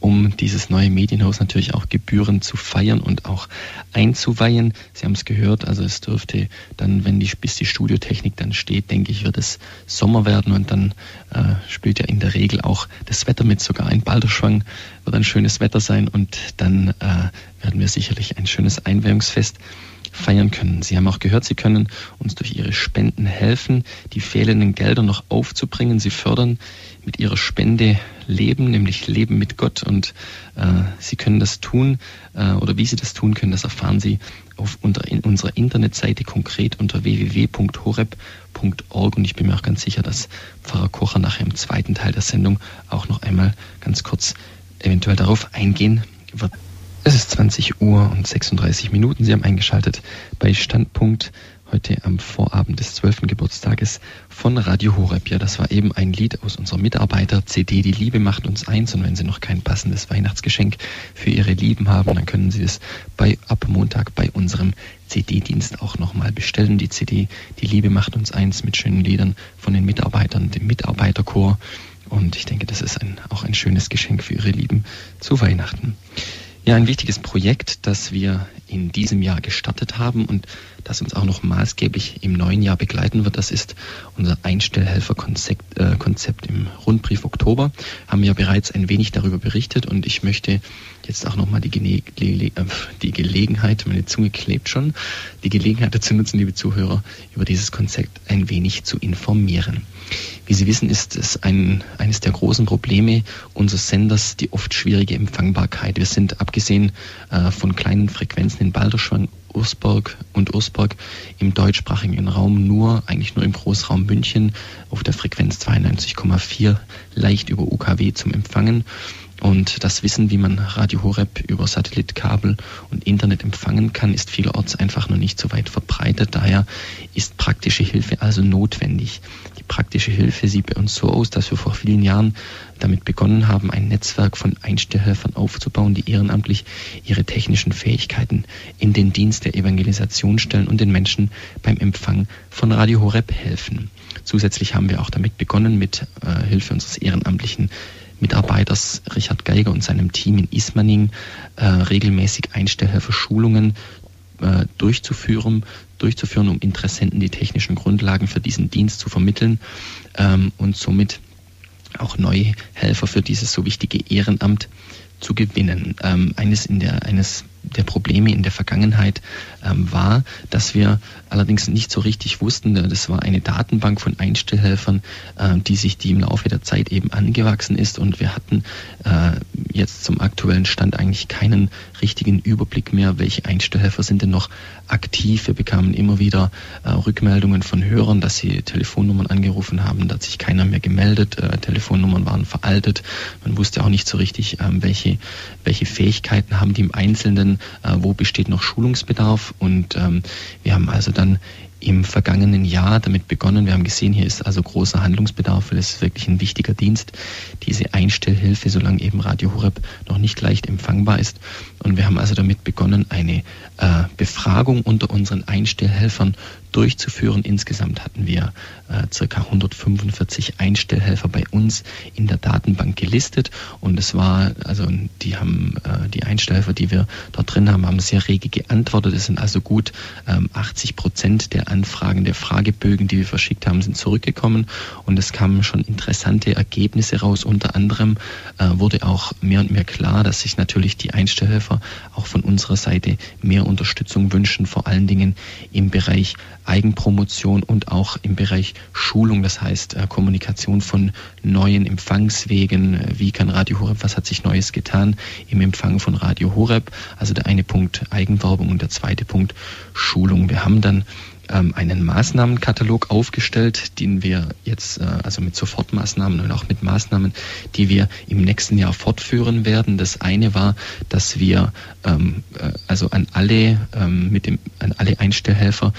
um dieses neue Medienhaus natürlich auch gebührend zu feiern und auch einzuweihen. Sie haben es gehört, also es dürfte dann, wenn die, bis die Studiotechnik dann steht, denke ich, wird es Sommer werden und dann äh, spielt ja in der Regel auch das Wetter mit. Sogar in Balderschwang wird ein schönes Wetter sein und dann äh, werden wir sicherlich ein schönes Einweihungsfest feiern können. Sie haben auch gehört, Sie können uns durch Ihre Spenden helfen, die fehlenden Gelder noch aufzubringen. Sie fördern mit Ihrer Spende Leben, nämlich Leben mit Gott. Und äh, Sie können das tun, äh, oder wie Sie das tun können, das erfahren Sie auf unter, in unserer Internetseite konkret unter www.horeb.org. Und ich bin mir auch ganz sicher, dass Pfarrer Kocher nachher im zweiten Teil der Sendung auch noch einmal ganz kurz eventuell darauf eingehen wird. Es ist 20 Uhr und 36 Minuten. Sie haben eingeschaltet bei Standpunkt heute am Vorabend des 12. Geburtstages von Radio Horeb. Ja, das war eben ein Lied aus unserer Mitarbeiter-CD Die Liebe macht uns eins. Und wenn Sie noch kein passendes Weihnachtsgeschenk für Ihre Lieben haben, dann können Sie es bei, ab Montag bei unserem CD-Dienst auch nochmal bestellen. Die CD Die Liebe macht uns eins mit schönen Liedern von den Mitarbeitern, dem Mitarbeiterchor. Und ich denke, das ist ein, auch ein schönes Geschenk für Ihre Lieben zu Weihnachten. Ja, ein wichtiges Projekt, das wir in diesem Jahr gestartet haben und das uns auch noch maßgeblich im neuen Jahr begleiten wird, das ist unser Einstellhelferkonzept äh, Konzept im Rundbrief Oktober. Haben wir bereits ein wenig darüber berichtet und ich möchte jetzt auch nochmal die, Gene äh, die Gelegenheit, meine Zunge klebt schon, die Gelegenheit dazu nutzen, liebe Zuhörer, über dieses Konzept ein wenig zu informieren. Wie Sie wissen, ist es ein, eines der großen Probleme unseres Senders die oft schwierige Empfangbarkeit. Wir sind abgesehen äh, von kleinen Frequenzen in Balderschwang, Ursburg und Ursburg im deutschsprachigen Raum nur, eigentlich nur im Großraum München auf der Frequenz 92,4 leicht über UKW zum Empfangen. Und das Wissen, wie man Radio Horeb über Satellitkabel und Internet empfangen kann, ist vielerorts einfach noch nicht so weit verbreitet. Daher ist praktische Hilfe also notwendig. Praktische Hilfe sieht bei uns so aus, dass wir vor vielen Jahren damit begonnen haben, ein Netzwerk von Einstellhelfern aufzubauen, die ehrenamtlich ihre technischen Fähigkeiten in den Dienst der Evangelisation stellen und den Menschen beim Empfang von Radio Horeb helfen. Zusätzlich haben wir auch damit begonnen, mit äh, Hilfe unseres ehrenamtlichen Mitarbeiters Richard Geiger und seinem Team in Ismaning äh, regelmäßig Einstellhelfer-Schulungen äh, durchzuführen, durchzuführen, um Interessenten die technischen Grundlagen für diesen Dienst zu vermitteln ähm, und somit auch neue Helfer für dieses so wichtige Ehrenamt zu gewinnen. Ähm, eines, in der, eines der Probleme in der Vergangenheit ähm, war, dass wir allerdings nicht so richtig wussten, äh, das war eine Datenbank von Einstellhelfern, äh, die sich die im Laufe der Zeit eben angewachsen ist und wir hatten äh, jetzt zum aktuellen Stand eigentlich keinen richtigen Überblick mehr, welche Einstellhelfer sind denn noch aktiv. Wir bekamen immer wieder äh, Rückmeldungen von Hörern, dass sie Telefonnummern angerufen haben, da hat sich keiner mehr gemeldet, äh, Telefonnummern waren veraltet, man wusste auch nicht so richtig, ähm, welche, welche Fähigkeiten haben die im Einzelnen äh, wo besteht noch Schulungsbedarf. Und ähm, wir haben also dann im vergangenen Jahr damit begonnen. Wir haben gesehen, hier ist also großer Handlungsbedarf, weil es ist wirklich ein wichtiger Dienst, diese Einstellhilfe, solange eben Radio Horeb noch nicht leicht empfangbar ist. Und wir haben also damit begonnen, eine äh, Befragung unter unseren Einstellhelfern durchzuführen. Insgesamt hatten wir äh, circa 145 Einstellhelfer bei uns in der Datenbank gelistet und es war, also die haben, äh, die Einstellhelfer, die wir dort drin haben, haben sehr rege geantwortet. Es sind also gut ähm, 80 Prozent der Anfragen, der Fragebögen, die wir verschickt haben, sind zurückgekommen und es kamen schon interessante Ergebnisse raus. Unter anderem äh, wurde auch mehr und mehr klar, dass sich natürlich die Einstellhelfer Helfer auch von unserer Seite mehr Unterstützung wünschen, vor allen Dingen im Bereich Eigenpromotion und auch im Bereich Schulung, das heißt äh, Kommunikation von neuen Empfangswegen. Wie kann Radio Horeb, was hat sich Neues getan im Empfang von Radio Horeb? Also der eine Punkt Eigenwerbung und der zweite Punkt Schulung. Wir haben dann ähm, einen Maßnahmenkatalog aufgestellt, den wir jetzt, äh, also mit Sofortmaßnahmen und auch mit Maßnahmen, die wir im nächsten Jahr fortführen werden. Das eine war, dass wir ähm, äh, also an alle ähm, mit dem an alle Einstellhelfer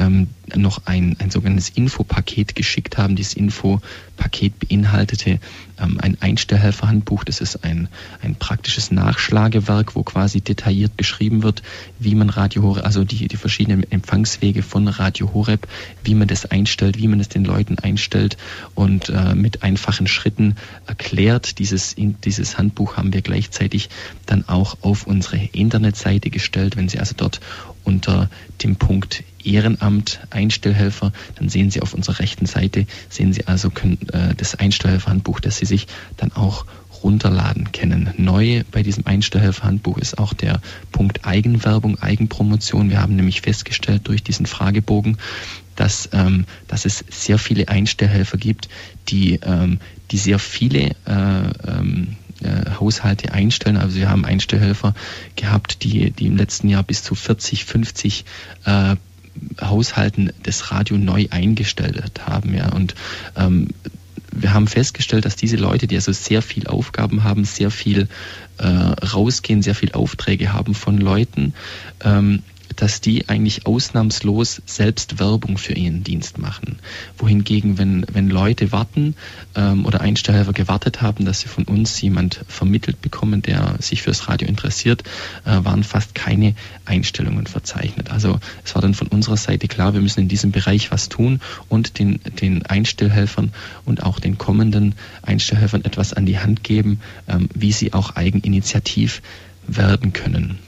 ähm, noch ein, ein sogenanntes Infopaket geschickt haben. Dieses Infopaket beinhaltete ähm, ein Einstellhelferhandbuch. Das ist ein, ein praktisches Nachschlagewerk, wo quasi detailliert beschrieben wird, wie man Radio Horeb, also die, die verschiedenen Empfangswege von Radio Horeb, wie man das einstellt, wie man es den Leuten einstellt und äh, mit einfachen Schritten erklärt. Dieses, in, dieses Handbuch haben wir gleichzeitig dann auch auf unsere Internetseite gestellt. Wenn Sie also dort unter dem Punkt Ehrenamt Einstellhelfer, dann sehen Sie auf unserer rechten Seite, sehen Sie also können, äh, das Einstellhelferhandbuch, das Sie sich dann auch runterladen können. Neu bei diesem Einstellhelferhandbuch ist auch der Punkt Eigenwerbung, Eigenpromotion. Wir haben nämlich festgestellt durch diesen Fragebogen, dass, ähm, dass es sehr viele Einstellhelfer gibt, die, ähm, die sehr viele äh, ähm, äh, Haushalte einstellen. Also wir haben Einstellhelfer gehabt, die, die im letzten Jahr bis zu 40, 50 äh, Haushalten das Radio neu eingestellt haben. Ja. Und ähm, wir haben festgestellt, dass diese Leute, die also sehr viel Aufgaben haben, sehr viel äh, rausgehen, sehr viel Aufträge haben von Leuten, ähm, dass die eigentlich ausnahmslos selbst Werbung für ihren Dienst machen. Wohingegen, wenn, wenn Leute warten ähm, oder Einstellhelfer gewartet haben, dass sie von uns jemand vermittelt bekommen, der sich fürs Radio interessiert, äh, waren fast keine Einstellungen verzeichnet. Also es war dann von unserer Seite klar, wir müssen in diesem Bereich was tun und den, den Einstellhelfern und auch den kommenden Einstellhelfern etwas an die Hand geben, ähm, wie sie auch eigeninitiativ werden können.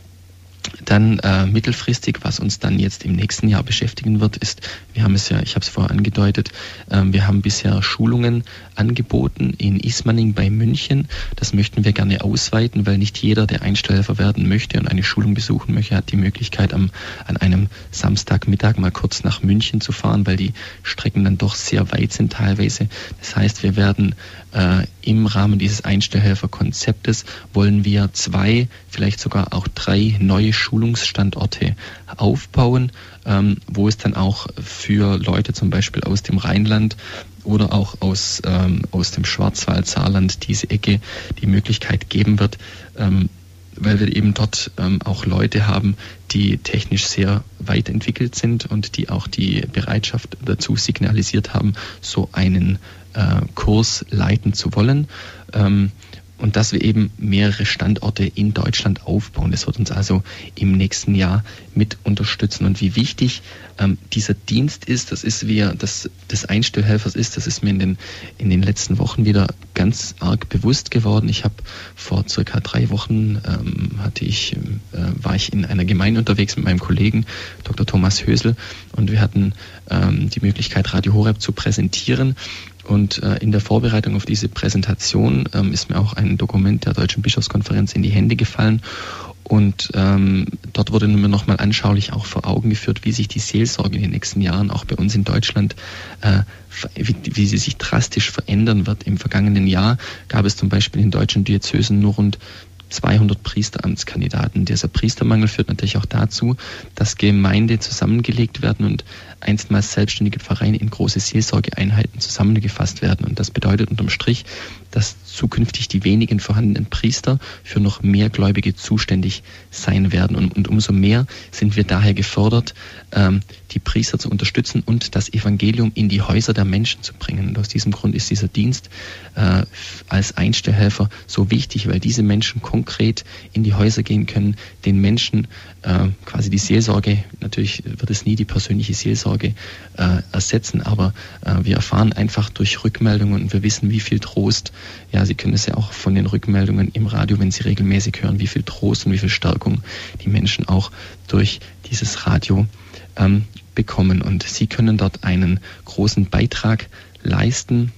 Dann äh, mittelfristig, was uns dann jetzt im nächsten Jahr beschäftigen wird, ist, wir haben es ja, ich habe es vorher angedeutet, äh, wir haben bisher Schulungen angeboten in Ismaning bei München. Das möchten wir gerne ausweiten, weil nicht jeder, der Einstellhelfer werden möchte und eine Schulung besuchen möchte, hat die Möglichkeit, am, an einem Samstagmittag mal kurz nach München zu fahren, weil die Strecken dann doch sehr weit sind teilweise. Das heißt, wir werden äh, im Rahmen dieses Einstellhelferkonzeptes wollen wir zwei, vielleicht sogar auch drei neue Schulungsstandorte aufbauen, ähm, wo es dann auch für Leute zum Beispiel aus dem Rheinland oder auch aus, ähm, aus dem Schwarzwald, Saarland, diese Ecke die Möglichkeit geben wird, ähm, weil wir eben dort ähm, auch Leute haben, die technisch sehr weit entwickelt sind und die auch die Bereitschaft dazu signalisiert haben, so einen Kurs leiten zu wollen. Ähm, und dass wir eben mehrere Standorte in Deutschland aufbauen. Das wird uns also im nächsten Jahr mit unterstützen. Und wie wichtig ähm, dieser Dienst ist, das ist wie er das des Einstellhelfers ist, das ist mir in den, in den letzten Wochen wieder ganz arg bewusst geworden. Ich habe vor circa drei Wochen ähm, hatte ich, äh, war ich in einer Gemeinde unterwegs mit meinem Kollegen Dr. Thomas Hösel und wir hatten ähm, die Möglichkeit, Radio Horeb zu präsentieren. Und äh, in der Vorbereitung auf diese Präsentation ähm, ist mir auch ein Dokument der Deutschen Bischofskonferenz in die Hände gefallen. Und ähm, dort wurde mir nochmal anschaulich auch vor Augen geführt, wie sich die Seelsorge in den nächsten Jahren auch bei uns in Deutschland, äh, wie, wie sie sich drastisch verändern wird. Im vergangenen Jahr gab es zum Beispiel in deutschen Diözesen nur rund 200 Priesteramtskandidaten. Dieser Priestermangel führt natürlich auch dazu, dass Gemeinde zusammengelegt werden und einstmals selbstständige Pfarreien in große Seelsorgeeinheiten zusammengefasst werden. Und das bedeutet unterm Strich, dass zukünftig die wenigen vorhandenen Priester für noch mehr Gläubige zuständig sein werden. Und, und umso mehr sind wir daher gefordert, ähm, die Priester zu unterstützen und das Evangelium in die Häuser der Menschen zu bringen. Und aus diesem Grund ist dieser Dienst äh, als Einstellhelfer so wichtig, weil diese Menschen konkret in die Häuser gehen können, den Menschen äh, quasi die Seelsorge, natürlich wird es nie die persönliche Seelsorge äh, ersetzen, aber äh, wir erfahren einfach durch Rückmeldungen und wir wissen, wie viel Trost, ja, Sie können es ja auch von den Rückmeldungen im Radio, wenn Sie regelmäßig hören, wie viel Trost und wie viel Stärkung die Menschen auch durch dieses Radio ähm, bekommen. Und Sie können dort einen großen Beitrag leisten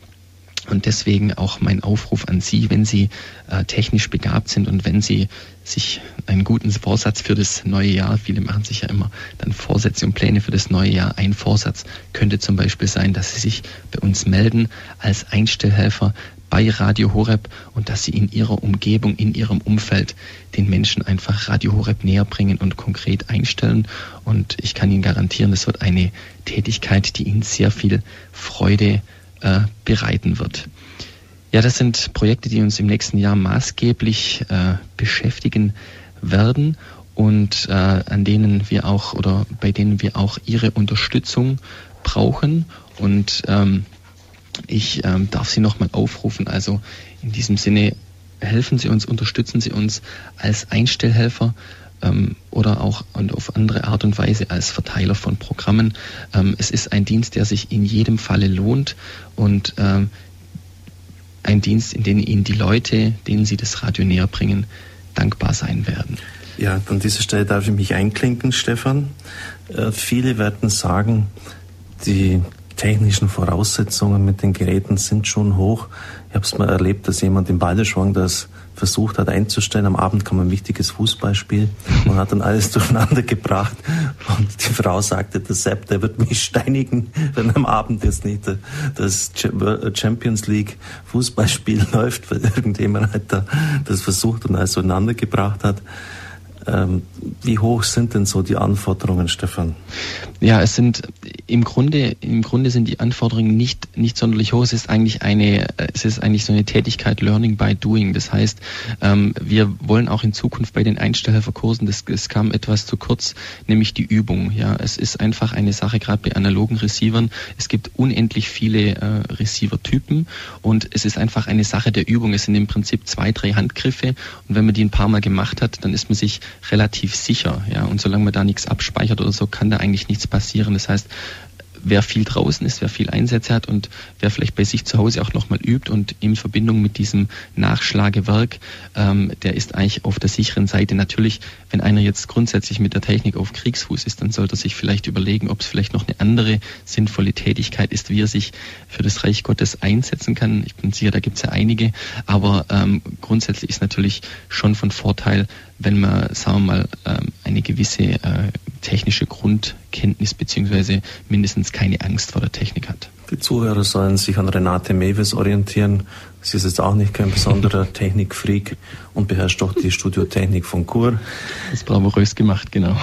und deswegen auch mein Aufruf an Sie, wenn Sie äh, technisch begabt sind und wenn Sie sich einen guten Vorsatz für das neue Jahr, viele machen sich ja immer dann Vorsätze und Pläne für das neue Jahr. Ein Vorsatz könnte zum Beispiel sein, dass Sie sich bei uns melden als Einstellhelfer bei Radio Horeb und dass Sie in Ihrer Umgebung, in Ihrem Umfeld den Menschen einfach Radio Horeb näher bringen und konkret einstellen. Und ich kann Ihnen garantieren, das wird eine Tätigkeit, die Ihnen sehr viel Freude äh, bereiten wird. Ja, das sind Projekte, die uns im nächsten Jahr maßgeblich äh, beschäftigen werden. und äh, an denen wir auch oder bei denen wir auch Ihre Unterstützung brauchen. Und ähm, ich ähm, darf Sie nochmal aufrufen. Also in diesem Sinne helfen Sie uns, unterstützen Sie uns als Einstellhelfer ähm, oder auch und auf andere Art und Weise als Verteiler von Programmen. Ähm, es ist ein Dienst, der sich in jedem Falle lohnt und ähm, ein Dienst, in dem Ihnen die Leute, denen Sie das Radio näher bringen, dankbar sein werden. Ja, an dieser Stelle darf ich mich einklinken, Stefan. Äh, viele werden sagen, die technischen Voraussetzungen mit den Geräten sind schon hoch. Ich habe es mal erlebt, dass jemand im Balderschwang das versucht hat einzustellen. Am Abend kam ein wichtiges Fußballspiel und hat dann alles durcheinander gebracht. Und die Frau sagte, der Sepp, der wird mich steinigen, wenn am Abend jetzt nicht das Champions League Fußballspiel läuft, weil irgendjemand halt da das versucht und alles durcheinander gebracht hat. Ähm, wie hoch sind denn so die Anforderungen, Stefan? Ja, es sind im Grunde, im Grunde sind die Anforderungen nicht, nicht sonderlich hoch. Es ist eigentlich eine, es ist eigentlich so eine Tätigkeit Learning by Doing. Das heißt, ähm, wir wollen auch in Zukunft bei den Einstellhelferkursen, das, es kam etwas zu kurz, nämlich die Übung. Ja, es ist einfach eine Sache, gerade bei analogen Receivern. Es gibt unendlich viele äh, Receiver-Typen und es ist einfach eine Sache der Übung. Es sind im Prinzip zwei, drei Handgriffe und wenn man die ein paar Mal gemacht hat, dann ist man sich relativ sicher. Ja, und solange man da nichts abspeichert oder so, kann da eigentlich nichts passieren. Das heißt, wer viel draußen ist, wer viel Einsätze hat und wer vielleicht bei sich zu Hause auch nochmal übt und in Verbindung mit diesem Nachschlagewerk, ähm, der ist eigentlich auf der sicheren Seite. Natürlich, wenn einer jetzt grundsätzlich mit der Technik auf Kriegsfuß ist, dann sollte er sich vielleicht überlegen, ob es vielleicht noch eine andere sinnvolle Tätigkeit ist, wie er sich für das Reich Gottes einsetzen kann. Ich bin sicher, da gibt es ja einige, aber ähm, grundsätzlich ist natürlich schon von Vorteil, wenn man, sagen wir mal, ähm, eine gewisse äh, technische Grundkenntnis beziehungsweise mindestens keine Angst vor der Technik hat. Die Zuhörer sollen sich an Renate Mewes orientieren. Sie ist jetzt auch nicht kein besonderer Technikfreak und beherrscht doch die Studiotechnik von Kur. Das bravourös gemacht, genau.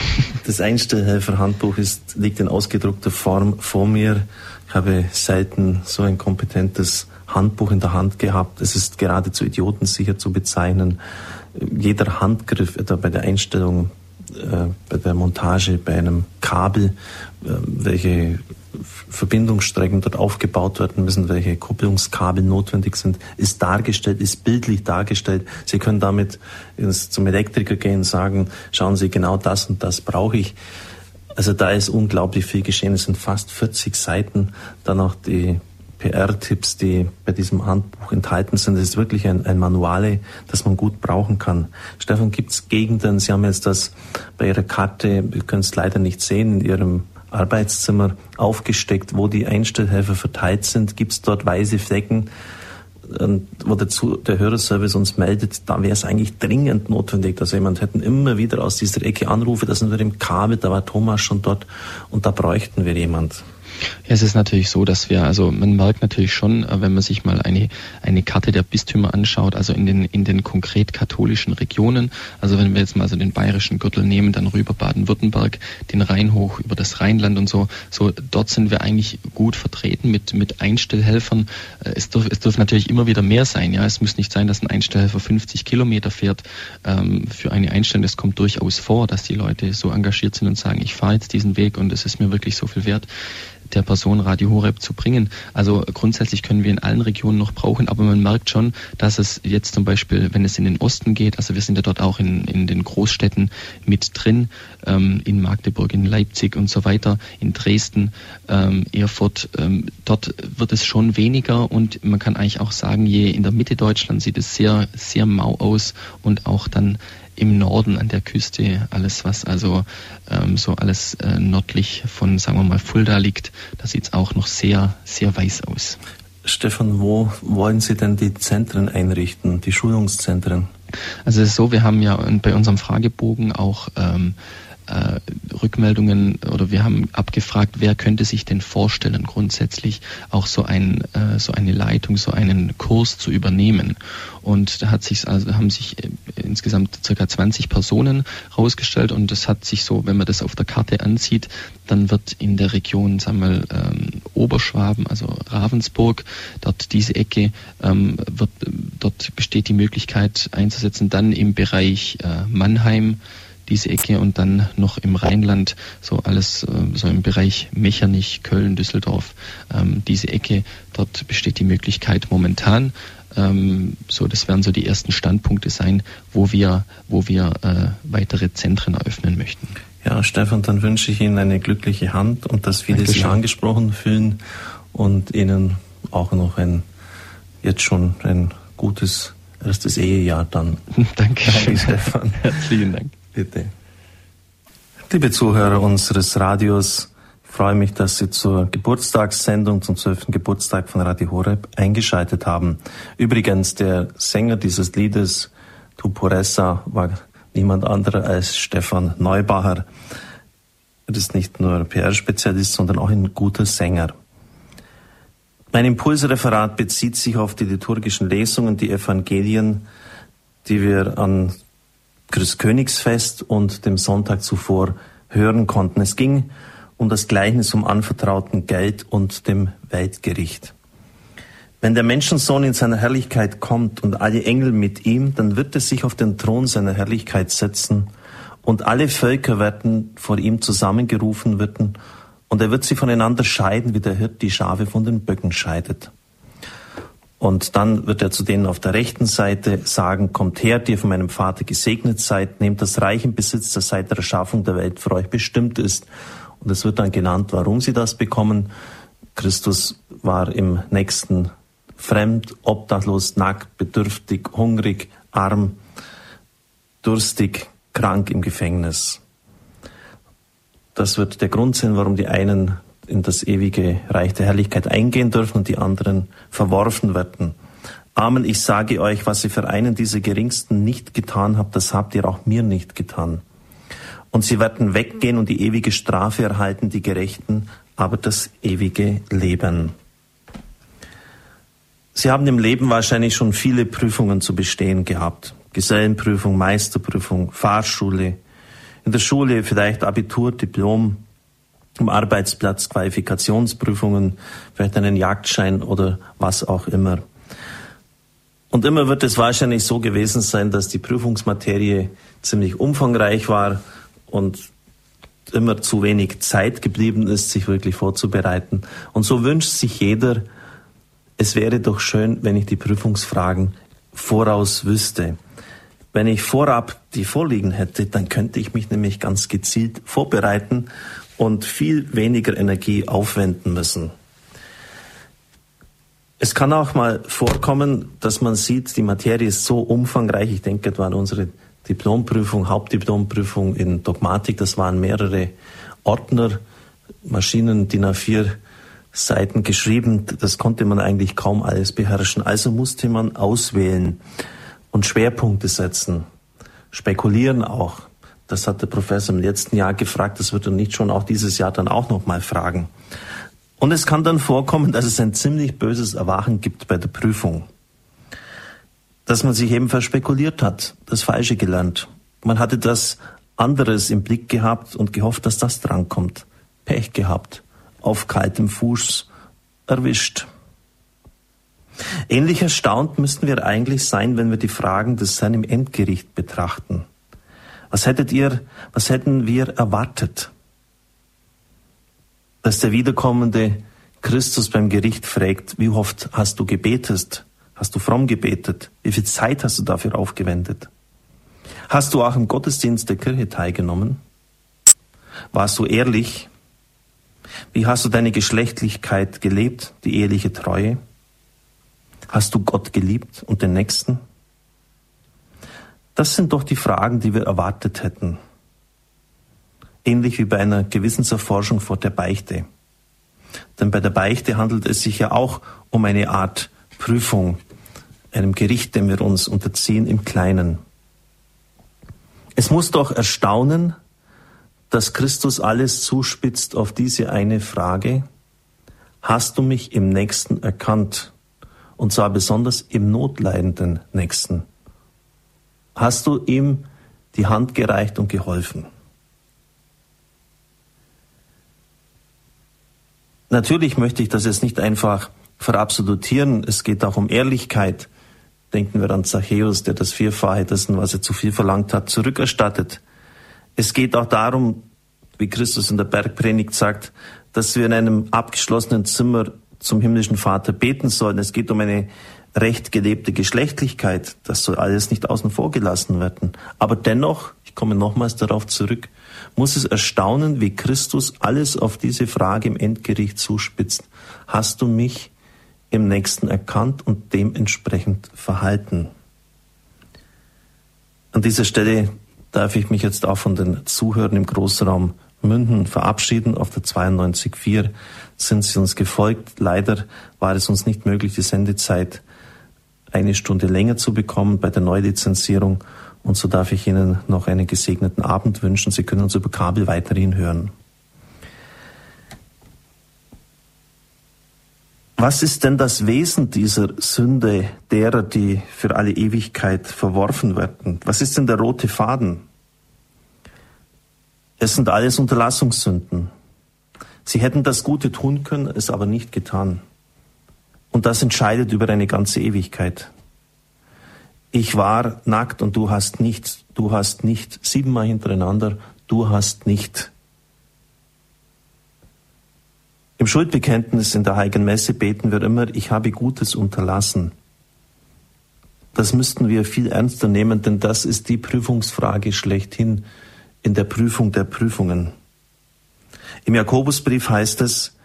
Das Einstellhelfer-Handbuch liegt in ausgedruckter Form vor mir. Ich habe selten so ein kompetentes Handbuch in der Hand gehabt. Es ist geradezu idiotensicher zu bezeichnen jeder Handgriff etwa bei der Einstellung, äh, bei der Montage, bei einem Kabel, äh, welche Verbindungsstrecken dort aufgebaut werden müssen, welche Kupplungskabel notwendig sind, ist dargestellt, ist bildlich dargestellt. Sie können damit ins, zum Elektriker gehen und sagen, schauen Sie, genau das und das brauche ich. Also da ist unglaublich viel geschehen. Es sind fast 40 Seiten. Dann noch die PR-Tipps, die bei diesem Handbuch enthalten sind. Es ist wirklich ein, ein Manuale, das man gut brauchen kann. Stefan, gibt es Gegenden, Sie haben jetzt das bei Ihrer Karte, wir können es leider nicht sehen, in Ihrem Arbeitszimmer aufgesteckt, wo die Einstellhelfer verteilt sind. Gibt es dort weiße Flecken? wo dazu der Hörerservice uns meldet, da wäre es eigentlich dringend notwendig, dass jemand hätten immer wieder aus dieser Ecke Anrufe, da sind wir im Kabel, da war Thomas schon dort und da bräuchten wir jemand. Ja, es ist natürlich so, dass wir, also man merkt natürlich schon, äh, wenn man sich mal eine, eine Karte der Bistümer anschaut, also in den, in den konkret katholischen Regionen, also wenn wir jetzt mal so den bayerischen Gürtel nehmen, dann rüber Baden-Württemberg, den Rhein hoch über das Rheinland und so, so dort sind wir eigentlich gut vertreten mit, mit Einstellhelfern. Äh, es, dürf, es dürfen natürlich immer wieder mehr sein, ja. Es muss nicht sein, dass ein Einstellhelfer 50 Kilometer fährt ähm, für eine Einstellung. Es kommt durchaus vor, dass die Leute so engagiert sind und sagen, ich fahre jetzt diesen Weg und es ist mir wirklich so viel wert der Person Radio Horeb zu bringen. Also grundsätzlich können wir in allen Regionen noch brauchen, aber man merkt schon, dass es jetzt zum Beispiel, wenn es in den Osten geht, also wir sind ja dort auch in, in den Großstädten mit drin, ähm, in Magdeburg, in Leipzig und so weiter, in Dresden, ähm, Erfurt, ähm, dort wird es schon weniger und man kann eigentlich auch sagen, je in der Mitte Deutschlands sieht es sehr, sehr mau aus und auch dann im Norden an der Küste, alles was also ähm, so alles äh, nördlich von, sagen wir mal, Fulda liegt, da sieht es auch noch sehr, sehr weiß aus. Stefan, wo wollen Sie denn die Zentren einrichten, die Schulungszentren? Also es ist so, wir haben ja bei unserem Fragebogen auch ähm, äh, Rückmeldungen oder wir haben abgefragt, wer könnte sich denn vorstellen, grundsätzlich auch so, ein, äh, so eine Leitung, so einen Kurs zu übernehmen. Und da hat sich, also haben sich äh, insgesamt circa 20 Personen rausgestellt und das hat sich so, wenn man das auf der Karte ansieht, dann wird in der Region, sagen wir mal, ähm, Oberschwaben, also Ravensburg, dort diese Ecke, ähm, wird, dort besteht die Möglichkeit einzusetzen, dann im Bereich äh, Mannheim, diese Ecke und dann noch im Rheinland, so alles äh, so im Bereich Mechernich, Köln, Düsseldorf, ähm, diese Ecke, dort besteht die Möglichkeit momentan. Ähm, so, das werden so die ersten Standpunkte sein, wo wir, wo wir äh, weitere Zentren eröffnen möchten. Ja, Stefan, dann wünsche ich Ihnen eine glückliche Hand und dass viele Dankeschön. sich angesprochen fühlen und Ihnen auch noch ein jetzt schon ein gutes erstes Ehejahr dann. Danke, Danke Stefan. Herzlichen Dank. Bitte. Liebe Zuhörer unseres Radios, ich freue mich, dass Sie zur Geburtstagssendung zum 12. Geburtstag von Radio Horeb eingeschaltet haben. Übrigens, der Sänger dieses Liedes, Tu Puressa, war niemand anderer als Stefan Neubacher. Er ist nicht nur PR-Spezialist, sondern auch ein guter Sänger. Mein Impulsreferat bezieht sich auf die liturgischen Lesungen, die Evangelien, die wir an Christkönigsfest und dem Sonntag zuvor hören konnten. Es ging um das Gleichnis vom anvertrauten Geld und dem Weltgericht. Wenn der Menschensohn in seiner Herrlichkeit kommt und alle Engel mit ihm, dann wird er sich auf den Thron seiner Herrlichkeit setzen und alle Völker werden vor ihm zusammengerufen werden und er wird sie voneinander scheiden, wie der Hirt die Schafe von den Böcken scheidet. Und dann wird er zu denen auf der rechten Seite sagen, kommt her, die ihr von meinem Vater gesegnet seid, nehmt das Reich in Besitz, das seit der Erschaffung der Welt für euch bestimmt ist. Und es wird dann genannt, warum sie das bekommen. Christus war im nächsten fremd, obdachlos, nackt, bedürftig, hungrig, arm, durstig, krank im Gefängnis. Das wird der Grund sein, warum die einen in das ewige Reich der Herrlichkeit eingehen dürfen und die anderen verworfen werden. Amen, ich sage euch, was ihr für einen dieser Geringsten nicht getan habt, das habt ihr auch mir nicht getan. Und sie werden weggehen und die ewige Strafe erhalten, die Gerechten, aber das ewige Leben. Sie haben im Leben wahrscheinlich schon viele Prüfungen zu bestehen gehabt. Gesellenprüfung, Meisterprüfung, Fahrschule, in der Schule vielleicht Abitur, Diplom, am Arbeitsplatz Qualifikationsprüfungen, vielleicht einen Jagdschein oder was auch immer. Und immer wird es wahrscheinlich so gewesen sein, dass die Prüfungsmaterie ziemlich umfangreich war und immer zu wenig Zeit geblieben ist, sich wirklich vorzubereiten. Und so wünscht sich jeder, es wäre doch schön, wenn ich die Prüfungsfragen voraus wüsste. Wenn ich vorab die vorliegen hätte, dann könnte ich mich nämlich ganz gezielt vorbereiten und viel weniger Energie aufwenden müssen. Es kann auch mal vorkommen, dass man sieht, die Materie ist so umfangreich. Ich denke etwa an unsere Diplomprüfung, Hauptdiplomprüfung in Dogmatik. Das waren mehrere Ordner, Maschinen, DIN A4 Seiten geschrieben. Das konnte man eigentlich kaum alles beherrschen. Also musste man auswählen und Schwerpunkte setzen, spekulieren auch. Das hat der Professor im letzten Jahr gefragt, das wird er nicht schon auch dieses Jahr dann auch nochmal fragen. Und es kann dann vorkommen, dass es ein ziemlich böses Erwachen gibt bei der Prüfung. Dass man sich eben verspekuliert hat, das Falsche gelernt. Man hatte das anderes im Blick gehabt und gehofft, dass das drankommt. Pech gehabt, auf kaltem Fuß erwischt. Ähnlich erstaunt müssten wir eigentlich sein, wenn wir die Fragen des Herrn im Endgericht betrachten. Was hättet ihr, was hätten wir erwartet? Dass der wiederkommende Christus beim Gericht fragt, wie oft hast du gebetet? Hast du fromm gebetet? Wie viel Zeit hast du dafür aufgewendet? Hast du auch im Gottesdienst der Kirche teilgenommen? Warst du ehrlich? Wie hast du deine Geschlechtlichkeit gelebt, die eheliche Treue? Hast du Gott geliebt und den Nächsten? Das sind doch die Fragen, die wir erwartet hätten. Ähnlich wie bei einer Gewissenserforschung vor der Beichte. Denn bei der Beichte handelt es sich ja auch um eine Art Prüfung, einem Gericht, dem wir uns unterziehen im Kleinen. Es muss doch erstaunen, dass Christus alles zuspitzt auf diese eine Frage. Hast du mich im Nächsten erkannt? und zwar besonders im notleidenden Nächsten. Hast du ihm die Hand gereicht und geholfen? Natürlich möchte ich das jetzt nicht einfach verabsolutieren. Es geht auch um Ehrlichkeit. Denken wir an Zachäus, der das Vierfache dessen, was er zu viel verlangt hat, zurückerstattet. Es geht auch darum, wie Christus in der Bergpredigt sagt, dass wir in einem abgeschlossenen Zimmer zum himmlischen Vater beten sollen. Es geht um eine recht gelebte Geschlechtlichkeit. Das soll alles nicht außen vor gelassen werden. Aber dennoch, ich komme nochmals darauf zurück, muss es erstaunen, wie Christus alles auf diese Frage im Endgericht zuspitzt. Hast du mich im Nächsten erkannt und dementsprechend verhalten? An dieser Stelle darf ich mich jetzt auch von den Zuhörern im Großraum Münden verabschieden. Auf der 92.4 sind sie uns gefolgt. Leider war es uns nicht möglich, die Sendezeit eine Stunde länger zu bekommen bei der Neulizenzierung. Und so darf ich Ihnen noch einen gesegneten Abend wünschen. Sie können uns über Kabel weiterhin hören. Was ist denn das Wesen dieser Sünde derer, die für alle Ewigkeit verworfen werden? Was ist denn der rote Faden? Es sind alles Unterlassungssünden. Sie hätten das Gute tun können, es aber nicht getan. Und das entscheidet über eine ganze Ewigkeit. Ich war nackt und du hast nicht, du hast nicht, siebenmal hintereinander, du hast nicht. Im Schuldbekenntnis in der Heiligen Messe beten wir immer, ich habe Gutes unterlassen. Das müssten wir viel ernster nehmen, denn das ist die Prüfungsfrage schlechthin in der Prüfung der Prüfungen. Im Jakobusbrief heißt es,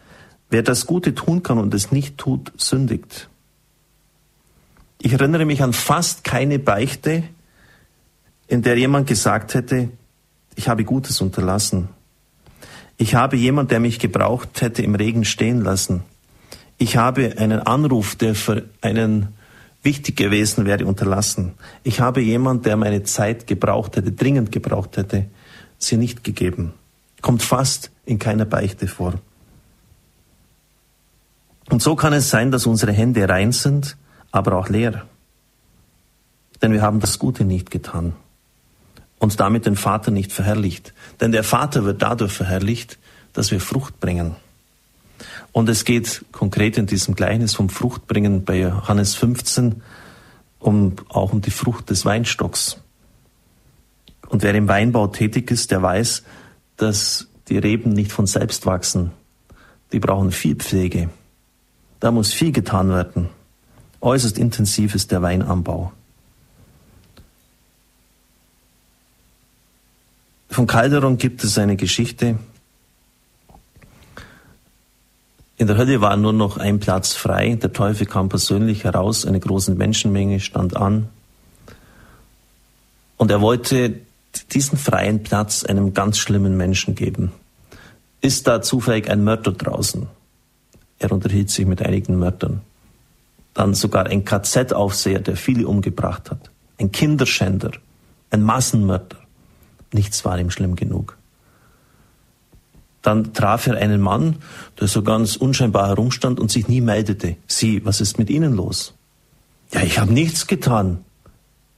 wer das Gute tun kann und es nicht tut, sündigt. Ich erinnere mich an fast keine Beichte, in der jemand gesagt hätte, ich habe Gutes unterlassen. Ich habe jemand, der mich gebraucht hätte, im Regen stehen lassen. Ich habe einen Anruf, der für einen wichtig gewesen wäre, unterlassen. Ich habe jemand, der meine Zeit gebraucht hätte, dringend gebraucht hätte, sie nicht gegeben. Kommt fast in keiner Beichte vor. Und so kann es sein, dass unsere Hände rein sind, aber auch leer. Denn wir haben das Gute nicht getan und damit den Vater nicht verherrlicht. Denn der Vater wird dadurch verherrlicht, dass wir Frucht bringen. Und es geht konkret in diesem Gleichnis vom Fruchtbringen bei Johannes 15 um, auch um die Frucht des Weinstocks. Und wer im Weinbau tätig ist, der weiß, dass die Reben nicht von selbst wachsen. Die brauchen viel Pflege. Da muss viel getan werden. Äußerst intensiv ist der Weinanbau. Von Calderon gibt es eine Geschichte. In der Hölle war nur noch ein Platz frei. Der Teufel kam persönlich heraus, eine große Menschenmenge stand an. Und er wollte diesen freien Platz einem ganz schlimmen Menschen geben. Ist da zufällig ein Mörder draußen? Er unterhielt sich mit einigen Mördern. Dann sogar ein KZ-Aufseher, der viele umgebracht hat. Ein Kinderschänder. Ein Massenmörder. Nichts war ihm schlimm genug. Dann traf er einen Mann, der so ganz unscheinbar herumstand und sich nie meldete. Sie, was ist mit Ihnen los? Ja, ich habe nichts getan.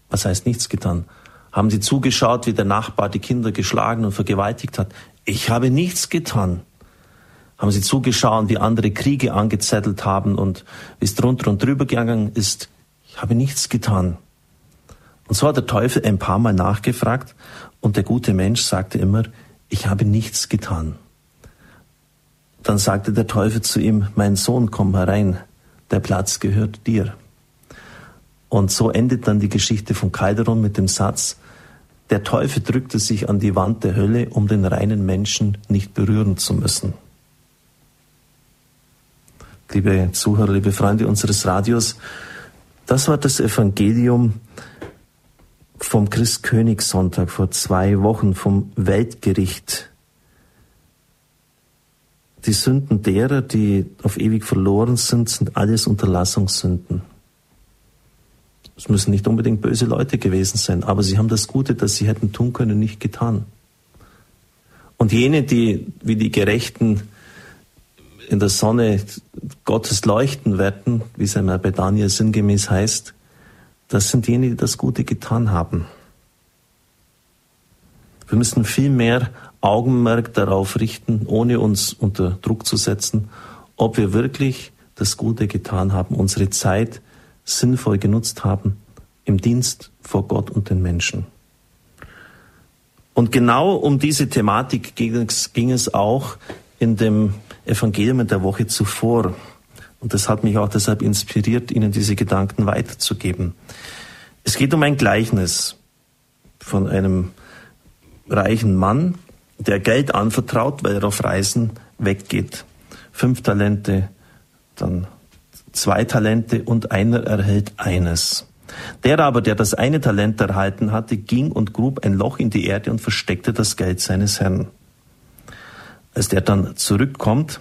Was heißt nichts getan? Haben Sie zugeschaut, wie der Nachbar die Kinder geschlagen und vergewaltigt hat? Ich habe nichts getan. Haben Sie zugeschaut, wie andere Kriege angezettelt haben und wie es drunter und drüber gegangen ist? Ich habe nichts getan. Und so hat der Teufel ein paar Mal nachgefragt und der gute Mensch sagte immer, ich habe nichts getan. Dann sagte der Teufel zu ihm, mein Sohn, komm herein, der Platz gehört dir. Und so endet dann die Geschichte von Calderon mit dem Satz, der Teufel drückte sich an die Wand der Hölle, um den reinen Menschen nicht berühren zu müssen. Liebe Zuhörer, liebe Freunde unseres Radios, das war das Evangelium vom Christkönigssonntag vor zwei Wochen, vom Weltgericht. Die Sünden derer, die auf ewig verloren sind, sind alles Unterlassungssünden. Es müssen nicht unbedingt böse Leute gewesen sein, aber sie haben das Gute, das sie hätten tun können, nicht getan. Und jene, die wie die Gerechten in der Sonne Gottes leuchten werden, wie es einmal bei Daniel sinngemäß heißt, das sind jene, die das Gute getan haben. Wir müssen viel mehr Augenmerk darauf richten, ohne uns unter Druck zu setzen, ob wir wirklich das Gute getan haben, unsere Zeit sinnvoll genutzt haben im Dienst vor Gott und den Menschen. Und genau um diese Thematik ging es auch in dem Evangelium der Woche zuvor. Und das hat mich auch deshalb inspiriert, Ihnen diese Gedanken weiterzugeben. Es geht um ein Gleichnis von einem reichen Mann, der Geld anvertraut, weil er auf Reisen weggeht. Fünf Talente, dann zwei Talente und einer erhält eines. Der aber, der das eine Talent erhalten hatte, ging und grub ein Loch in die Erde und versteckte das Geld seines Herrn. Als der dann zurückkommt,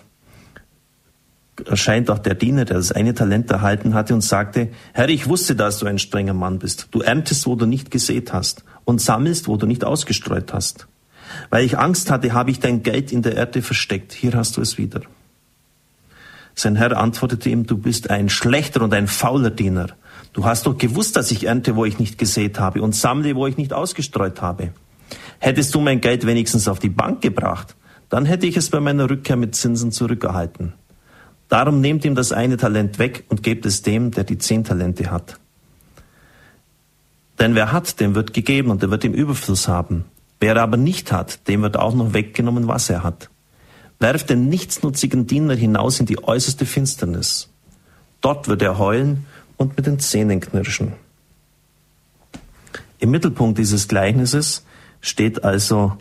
erscheint auch der Diener, der das eine Talent erhalten hatte und sagte, Herr, ich wusste, dass du ein strenger Mann bist. Du erntest, wo du nicht gesät hast und sammelst, wo du nicht ausgestreut hast. Weil ich Angst hatte, habe ich dein Geld in der Erde versteckt. Hier hast du es wieder. Sein Herr antwortete ihm, du bist ein schlechter und ein fauler Diener. Du hast doch gewusst, dass ich ernte, wo ich nicht gesät habe und sammle, wo ich nicht ausgestreut habe. Hättest du mein Geld wenigstens auf die Bank gebracht, dann hätte ich es bei meiner Rückkehr mit Zinsen zurückerhalten. Darum nehmt ihm das eine Talent weg und gebt es dem, der die zehn Talente hat. Denn wer hat, dem wird gegeben und er wird im Überfluss haben. Wer aber nicht hat, dem wird auch noch weggenommen, was er hat. Werft den nichtsnutzigen Diener hinaus in die äußerste Finsternis. Dort wird er heulen und mit den Zähnen knirschen. Im Mittelpunkt dieses Gleichnisses steht also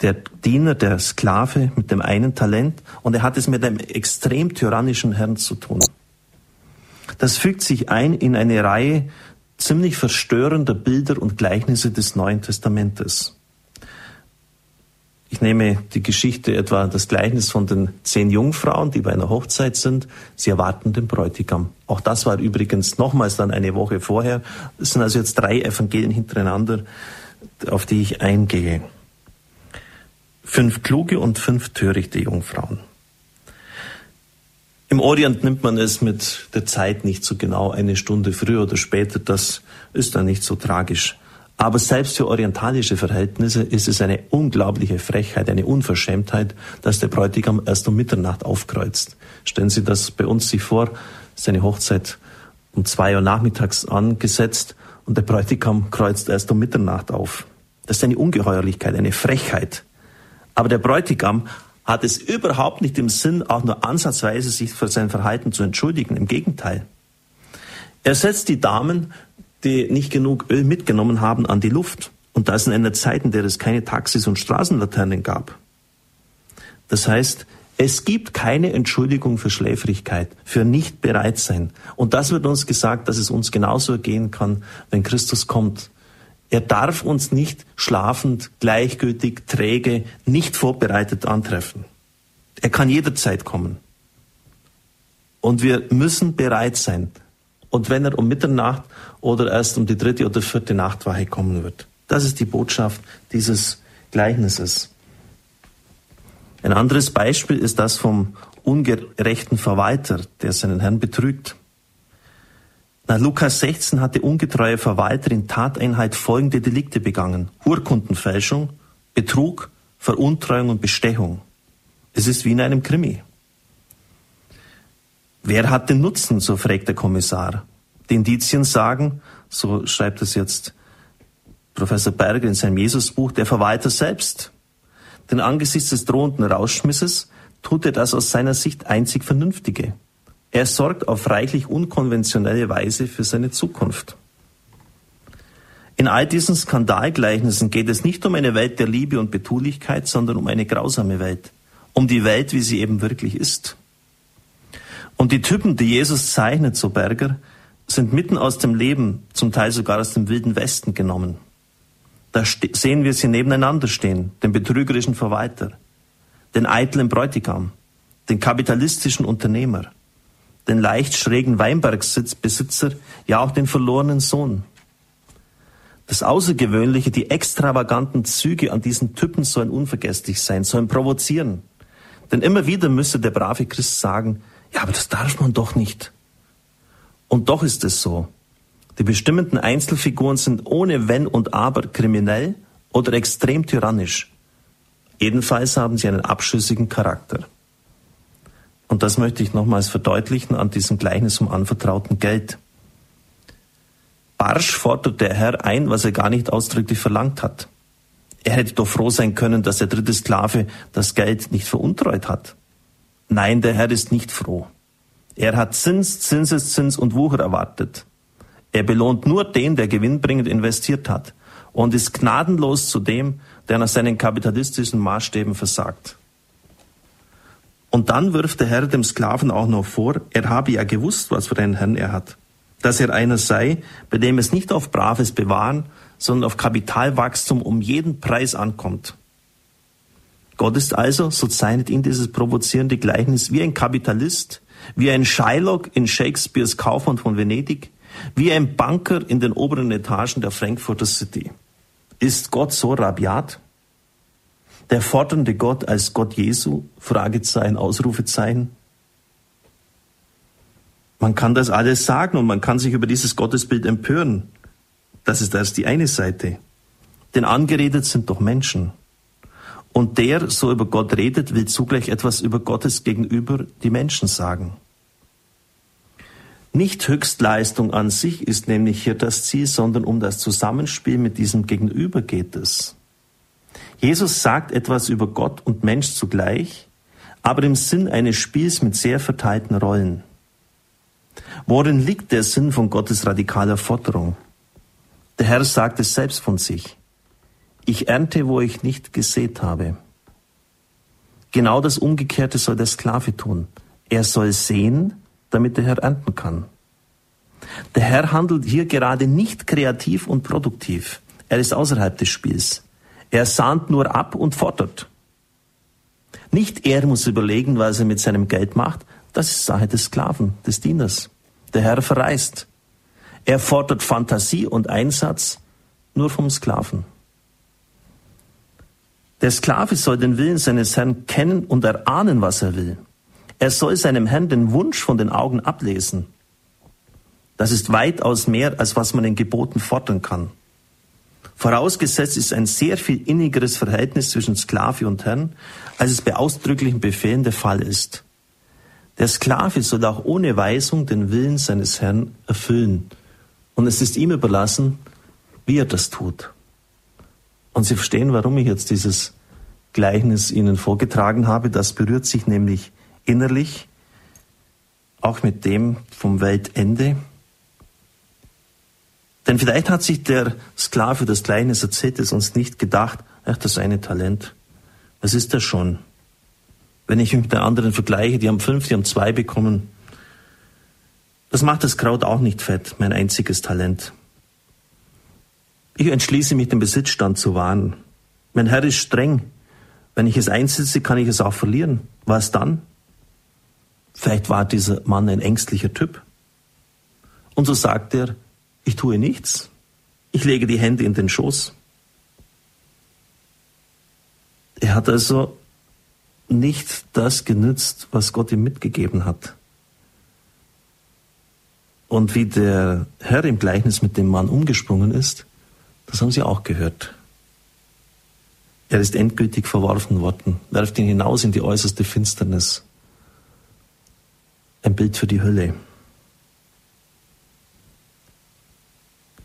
der Diener, der Sklave mit dem einen Talent und er hat es mit einem extrem tyrannischen Herrn zu tun. Das fügt sich ein in eine Reihe ziemlich verstörender Bilder und Gleichnisse des Neuen Testamentes. Ich nehme die Geschichte etwa das Gleichnis von den zehn Jungfrauen, die bei einer Hochzeit sind. Sie erwarten den Bräutigam. Auch das war übrigens nochmals dann eine Woche vorher. Es sind also jetzt drei Evangelien hintereinander, auf die ich eingehe. Fünf kluge und fünf törichte Jungfrauen. Im Orient nimmt man es mit der Zeit nicht so genau, eine Stunde früher oder später, das ist dann nicht so tragisch. Aber selbst für orientalische Verhältnisse ist es eine unglaubliche Frechheit, eine Unverschämtheit, dass der Bräutigam erst um Mitternacht aufkreuzt. Stellen Sie das bei uns sich vor, seine Hochzeit um zwei Uhr nachmittags angesetzt und der Bräutigam kreuzt erst um Mitternacht auf. Das ist eine Ungeheuerlichkeit, eine Frechheit. Aber der Bräutigam hat es überhaupt nicht im Sinn, auch nur ansatzweise sich für sein Verhalten zu entschuldigen. Im Gegenteil. Er setzt die Damen die nicht genug Öl mitgenommen haben, an die Luft. Und das in einer Zeit, in der es keine Taxis und Straßenlaternen gab. Das heißt, es gibt keine Entschuldigung für Schläfrigkeit, für nicht bereit sein. Und das wird uns gesagt, dass es uns genauso ergehen kann, wenn Christus kommt. Er darf uns nicht schlafend, gleichgültig, träge, nicht vorbereitet antreffen. Er kann jederzeit kommen. Und wir müssen bereit sein. Und wenn er um Mitternacht oder erst um die dritte oder vierte Nachtwache kommen wird. Das ist die Botschaft dieses Gleichnisses. Ein anderes Beispiel ist das vom ungerechten Verwalter, der seinen Herrn betrügt. Nach Lukas 16 hat der ungetreue Verwalter in Tateinheit folgende Delikte begangen. Urkundenfälschung, Betrug, Veruntreuung und Bestechung. Es ist wie in einem Krimi. Wer hat den Nutzen, so fragt der Kommissar. Die Indizien sagen, so schreibt es jetzt Professor Berger in seinem Jesusbuch, der Verwalter selbst. Denn angesichts des drohenden Rauschmisses tut er das aus seiner Sicht einzig Vernünftige. Er sorgt auf reichlich unkonventionelle Weise für seine Zukunft. In all diesen Skandalgleichnissen geht es nicht um eine Welt der Liebe und Betulichkeit, sondern um eine grausame Welt. Um die Welt, wie sie eben wirklich ist. Und die Typen, die Jesus zeichnet, so Berger, sind mitten aus dem Leben, zum Teil sogar aus dem wilden Westen genommen. Da sehen wir sie nebeneinander stehen, den betrügerischen Verwalter, den eitlen Bräutigam, den kapitalistischen Unternehmer, den leicht schrägen Weinbergsbesitzer, ja auch den verlorenen Sohn. Das Außergewöhnliche, die extravaganten Züge an diesen Typen sollen unvergesslich sein, sollen provozieren. Denn immer wieder müsste der brave Christ sagen, ja, aber das darf man doch nicht. Und doch ist es so. Die bestimmenden Einzelfiguren sind ohne Wenn und Aber kriminell oder extrem tyrannisch. Jedenfalls haben sie einen abschüssigen Charakter. Und das möchte ich nochmals verdeutlichen an diesem Gleichnis um anvertrauten Geld. Barsch fordert der Herr ein, was er gar nicht ausdrücklich verlangt hat. Er hätte doch froh sein können, dass der dritte Sklave das Geld nicht veruntreut hat. Nein, der Herr ist nicht froh. Er hat Zins, Zinseszins und Wucher erwartet. Er belohnt nur den, der gewinnbringend investiert hat und ist gnadenlos zu dem, der nach seinen kapitalistischen Maßstäben versagt. Und dann wirft der Herr dem Sklaven auch noch vor, er habe ja gewusst, was für einen Herrn er hat. Dass er einer sei, bei dem es nicht auf braves Bewahren, sondern auf Kapitalwachstum um jeden Preis ankommt. Gott ist also, so zeichnet ihn dieses provozierende Gleichnis, wie ein Kapitalist, wie ein Shylock in Shakespeares Kaufmann von Venedig, wie ein Banker in den oberen Etagen der Frankfurter City. Ist Gott so rabiat? Der fordernde Gott als Gott Jesu? Fragezeichen, Ausrufezeichen. Man kann das alles sagen und man kann sich über dieses Gottesbild empören. Das ist erst die eine Seite. Denn angeredet sind doch Menschen. Und der so über Gott redet, will zugleich etwas über Gottes gegenüber die Menschen sagen. Nicht Höchstleistung an sich ist nämlich hier das Ziel, sondern um das Zusammenspiel mit diesem Gegenüber geht es. Jesus sagt etwas über Gott und Mensch zugleich, aber im Sinn eines Spiels mit sehr verteilten Rollen. Worin liegt der Sinn von Gottes radikaler Forderung? Der Herr sagt es selbst von sich. Ich ernte, wo ich nicht gesät habe. Genau das Umgekehrte soll der Sklave tun. Er soll sehen, damit der Herr ernten kann. Der Herr handelt hier gerade nicht kreativ und produktiv. Er ist außerhalb des Spiels. Er sahnt nur ab und fordert. Nicht er muss überlegen, was er mit seinem Geld macht. Das ist Sache des Sklaven, des Dieners. Der Herr verreist. Er fordert Fantasie und Einsatz nur vom Sklaven. Der Sklave soll den Willen seines Herrn kennen und erahnen, was er will. Er soll seinem Herrn den Wunsch von den Augen ablesen. Das ist weitaus mehr, als was man in Geboten fordern kann. Vorausgesetzt ist ein sehr viel innigeres Verhältnis zwischen Sklave und Herrn, als es bei ausdrücklichen Befehlen der Fall ist. Der Sklave soll auch ohne Weisung den Willen seines Herrn erfüllen. Und es ist ihm überlassen, wie er das tut. Und Sie verstehen, warum ich jetzt dieses Gleichnis Ihnen vorgetragen habe. Das berührt sich nämlich innerlich auch mit dem vom Weltende. Denn vielleicht hat sich der Sklave das Gleichnis erzählt es uns nicht gedacht, ach, das eine Talent. Was ist das schon? Wenn ich mich mit den anderen vergleiche, die haben fünf, die haben zwei bekommen. Das macht das Kraut auch nicht fett, mein einziges Talent. Ich entschließe mich, den Besitzstand zu wahren. Mein Herr ist streng. Wenn ich es einsetze, kann ich es auch verlieren. Was dann? Vielleicht war dieser Mann ein ängstlicher Typ. Und so sagt er, ich tue nichts. Ich lege die Hände in den Schoß. Er hat also nicht das genützt, was Gott ihm mitgegeben hat. Und wie der Herr im Gleichnis mit dem Mann umgesprungen ist, das haben Sie auch gehört. Er ist endgültig verworfen worden, werft ihn hinaus in die äußerste Finsternis. Ein Bild für die Hölle.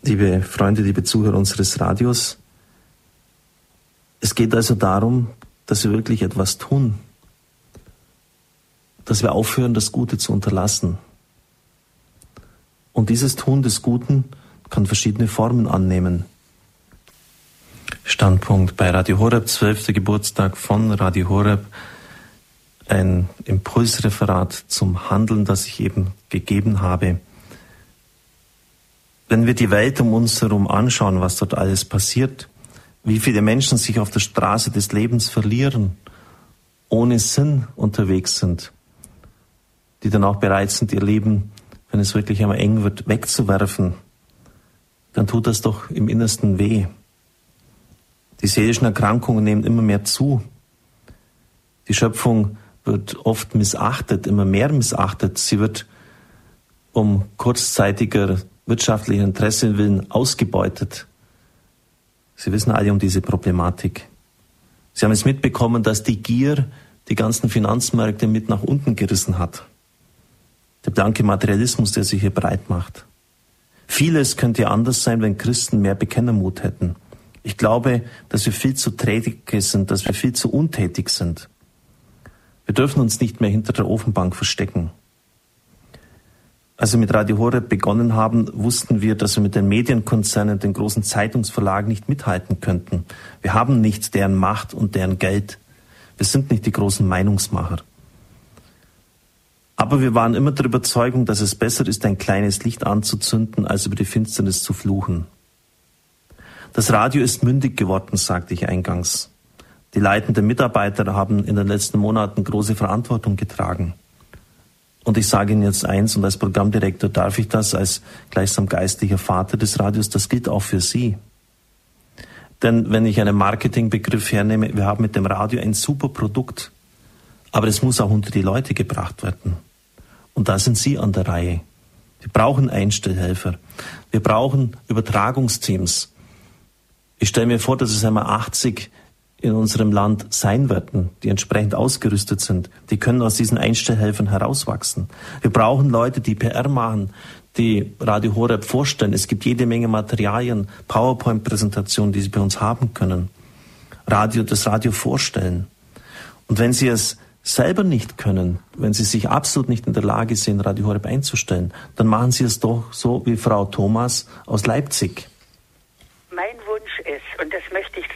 Liebe Freunde, liebe Zuhörer unseres Radios. Es geht also darum, dass wir wirklich etwas tun, dass wir aufhören, das Gute zu unterlassen. Und dieses Tun des Guten kann verschiedene Formen annehmen. Standpunkt bei Radio Horeb, 12. Geburtstag von Radio Horeb, ein Impulsreferat zum Handeln, das ich eben gegeben habe. Wenn wir die Welt um uns herum anschauen, was dort alles passiert, wie viele Menschen sich auf der Straße des Lebens verlieren, ohne Sinn unterwegs sind, die dann auch bereit sind, ihr Leben, wenn es wirklich einmal eng wird, wegzuwerfen, dann tut das doch im Innersten weh. Die seelischen Erkrankungen nehmen immer mehr zu. Die Schöpfung wird oft missachtet, immer mehr missachtet. Sie wird um kurzzeitiger wirtschaftlichen Interessen willen ausgebeutet. Sie wissen alle um diese Problematik. Sie haben es mitbekommen, dass die Gier die ganzen Finanzmärkte mit nach unten gerissen hat. Der blanke Materialismus, der sich hier breit macht. Vieles könnte anders sein, wenn Christen mehr Bekennermut hätten. Ich glaube, dass wir viel zu träge sind, dass wir viel zu untätig sind. Wir dürfen uns nicht mehr hinter der Ofenbank verstecken. Als wir mit Radio Horeb begonnen haben, wussten wir, dass wir mit den Medienkonzernen, den großen Zeitungsverlagen nicht mithalten könnten. Wir haben nicht deren Macht und deren Geld. Wir sind nicht die großen Meinungsmacher. Aber wir waren immer der Überzeugung, dass es besser ist, ein kleines Licht anzuzünden, als über die Finsternis zu fluchen. Das Radio ist mündig geworden, sagte ich eingangs. Die leitenden Mitarbeiter haben in den letzten Monaten große Verantwortung getragen. Und ich sage Ihnen jetzt eins, und als Programmdirektor darf ich das als gleichsam geistlicher Vater des Radios, das gilt auch für Sie. Denn wenn ich einen Marketingbegriff hernehme, wir haben mit dem Radio ein super Produkt, aber es muss auch unter die Leute gebracht werden. Und da sind Sie an der Reihe. Wir brauchen Einstellhelfer. Wir brauchen Übertragungsteams. Ich stelle mir vor, dass es einmal 80 in unserem Land sein werden, die entsprechend ausgerüstet sind. Die können aus diesen Einstellhelfern herauswachsen. Wir brauchen Leute, die PR machen, die Radio Horeb vorstellen. Es gibt jede Menge Materialien, PowerPoint-Präsentationen, die Sie bei uns haben können. Radio, das Radio vorstellen. Und wenn Sie es selber nicht können, wenn Sie sich absolut nicht in der Lage sind, Radio Horeb einzustellen, dann machen Sie es doch so wie Frau Thomas aus Leipzig. Mein Wunsch ist, und das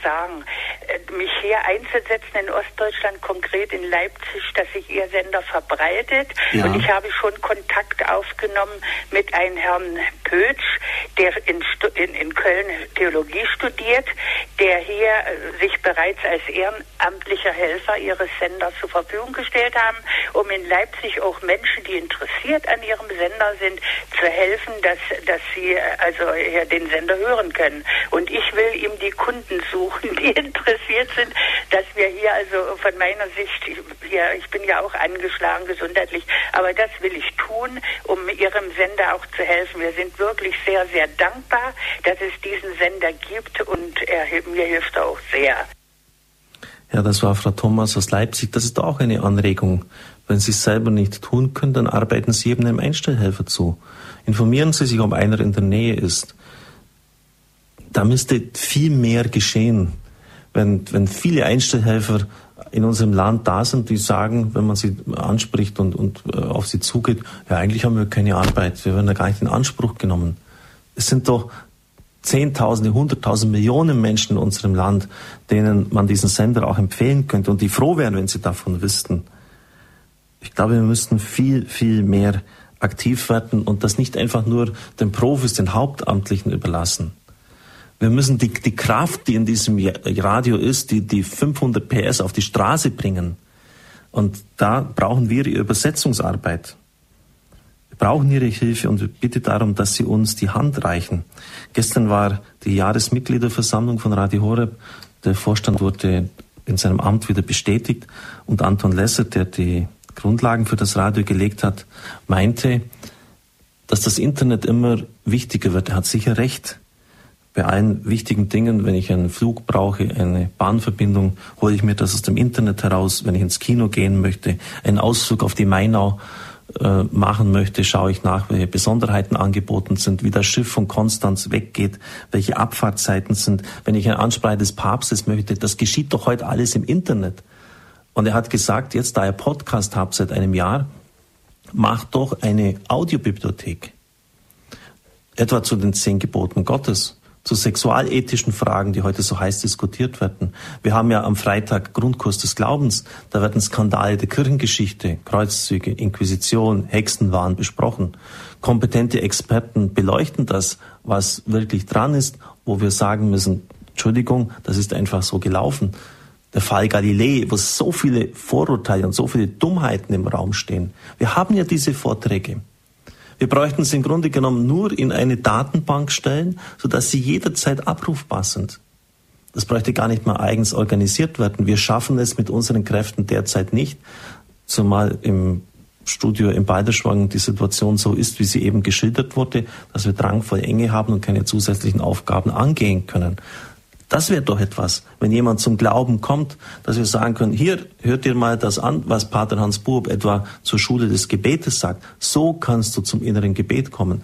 sagen, äh, mich hier einzusetzen in Ostdeutschland, konkret in Leipzig, dass sich Ihr Sender verbreitet. Ja. Und ich habe schon Kontakt aufgenommen mit einem Herrn Pötsch, der in, in, in Köln Theologie studiert, der hier äh, sich bereits als ehrenamtlicher Helfer Ihres Senders zur Verfügung gestellt haben, um in Leipzig auch Menschen, die interessiert an Ihrem Sender sind, zu helfen, dass, dass sie äh, also den Sender hören können. Und ich will ihm die Kunden suchen, die interessiert sind, dass wir hier also von meiner Sicht, hier, ich bin ja auch angeschlagen gesundheitlich, aber das will ich tun, um Ihrem Sender auch zu helfen. Wir sind wirklich sehr, sehr dankbar, dass es diesen Sender gibt und er, mir hilft auch sehr. Ja, das war Frau Thomas aus Leipzig. Das ist auch eine Anregung. Wenn Sie es selber nicht tun können, dann arbeiten Sie eben einem Einstellhelfer zu. Informieren Sie sich, ob einer in der Nähe ist da müsste viel mehr geschehen, wenn, wenn viele Einstellhelfer in unserem Land da sind, die sagen, wenn man sie anspricht und, und äh, auf sie zugeht, ja, eigentlich haben wir keine Arbeit, wir werden da gar nicht in Anspruch genommen. Es sind doch Zehntausende, Hunderttausende, Millionen Menschen in unserem Land, denen man diesen Sender auch empfehlen könnte und die froh wären, wenn sie davon wüssten. Ich glaube, wir müssten viel, viel mehr aktiv werden und das nicht einfach nur den Profis, den Hauptamtlichen überlassen. Wir müssen die, die Kraft, die in diesem Radio ist, die, die 500 PS auf die Straße bringen. Und da brauchen wir Ihre Übersetzungsarbeit. Wir brauchen Ihre Hilfe und ich bitte darum, dass Sie uns die Hand reichen. Gestern war die Jahresmitgliederversammlung von Radio Horeb. Der Vorstand wurde in seinem Amt wieder bestätigt und Anton Lesser, der die Grundlagen für das Radio gelegt hat, meinte, dass das Internet immer wichtiger wird. Er hat sicher recht bei allen wichtigen Dingen, wenn ich einen Flug brauche, eine Bahnverbindung, hole ich mir das aus dem Internet heraus. Wenn ich ins Kino gehen möchte, einen Ausflug auf die Mainau äh, machen möchte, schaue ich nach, welche Besonderheiten angeboten sind, wie das Schiff von Konstanz weggeht, welche Abfahrtzeiten sind. Wenn ich eine Ansprache des Papstes möchte, das geschieht doch heute alles im Internet. Und er hat gesagt, jetzt da ihr Podcast habt seit einem Jahr, macht doch eine Audiobibliothek. Etwa zu den zehn Geboten Gottes zu sexualethischen Fragen, die heute so heiß diskutiert werden. Wir haben ja am Freitag Grundkurs des Glaubens, da werden Skandale der Kirchengeschichte, Kreuzzüge, Inquisition, Hexenwahn besprochen. Kompetente Experten beleuchten das, was wirklich dran ist, wo wir sagen müssen, Entschuldigung, das ist einfach so gelaufen. Der Fall Galilei, wo so viele Vorurteile und so viele Dummheiten im Raum stehen. Wir haben ja diese Vorträge. Wir bräuchten es im Grunde genommen nur in eine Datenbank stellen, sodass sie jederzeit abrufbar sind. Das bräuchte gar nicht mal eigens organisiert werden. Wir schaffen es mit unseren Kräften derzeit nicht, zumal im Studio in Balderschwang die Situation so ist, wie sie eben geschildert wurde, dass wir drangvoll Enge haben und keine zusätzlichen Aufgaben angehen können. Das wäre doch etwas, wenn jemand zum Glauben kommt, dass wir sagen können, hier hört dir mal das an, was Pater Hans Buob etwa zur Schule des Gebetes sagt. So kannst du zum inneren Gebet kommen.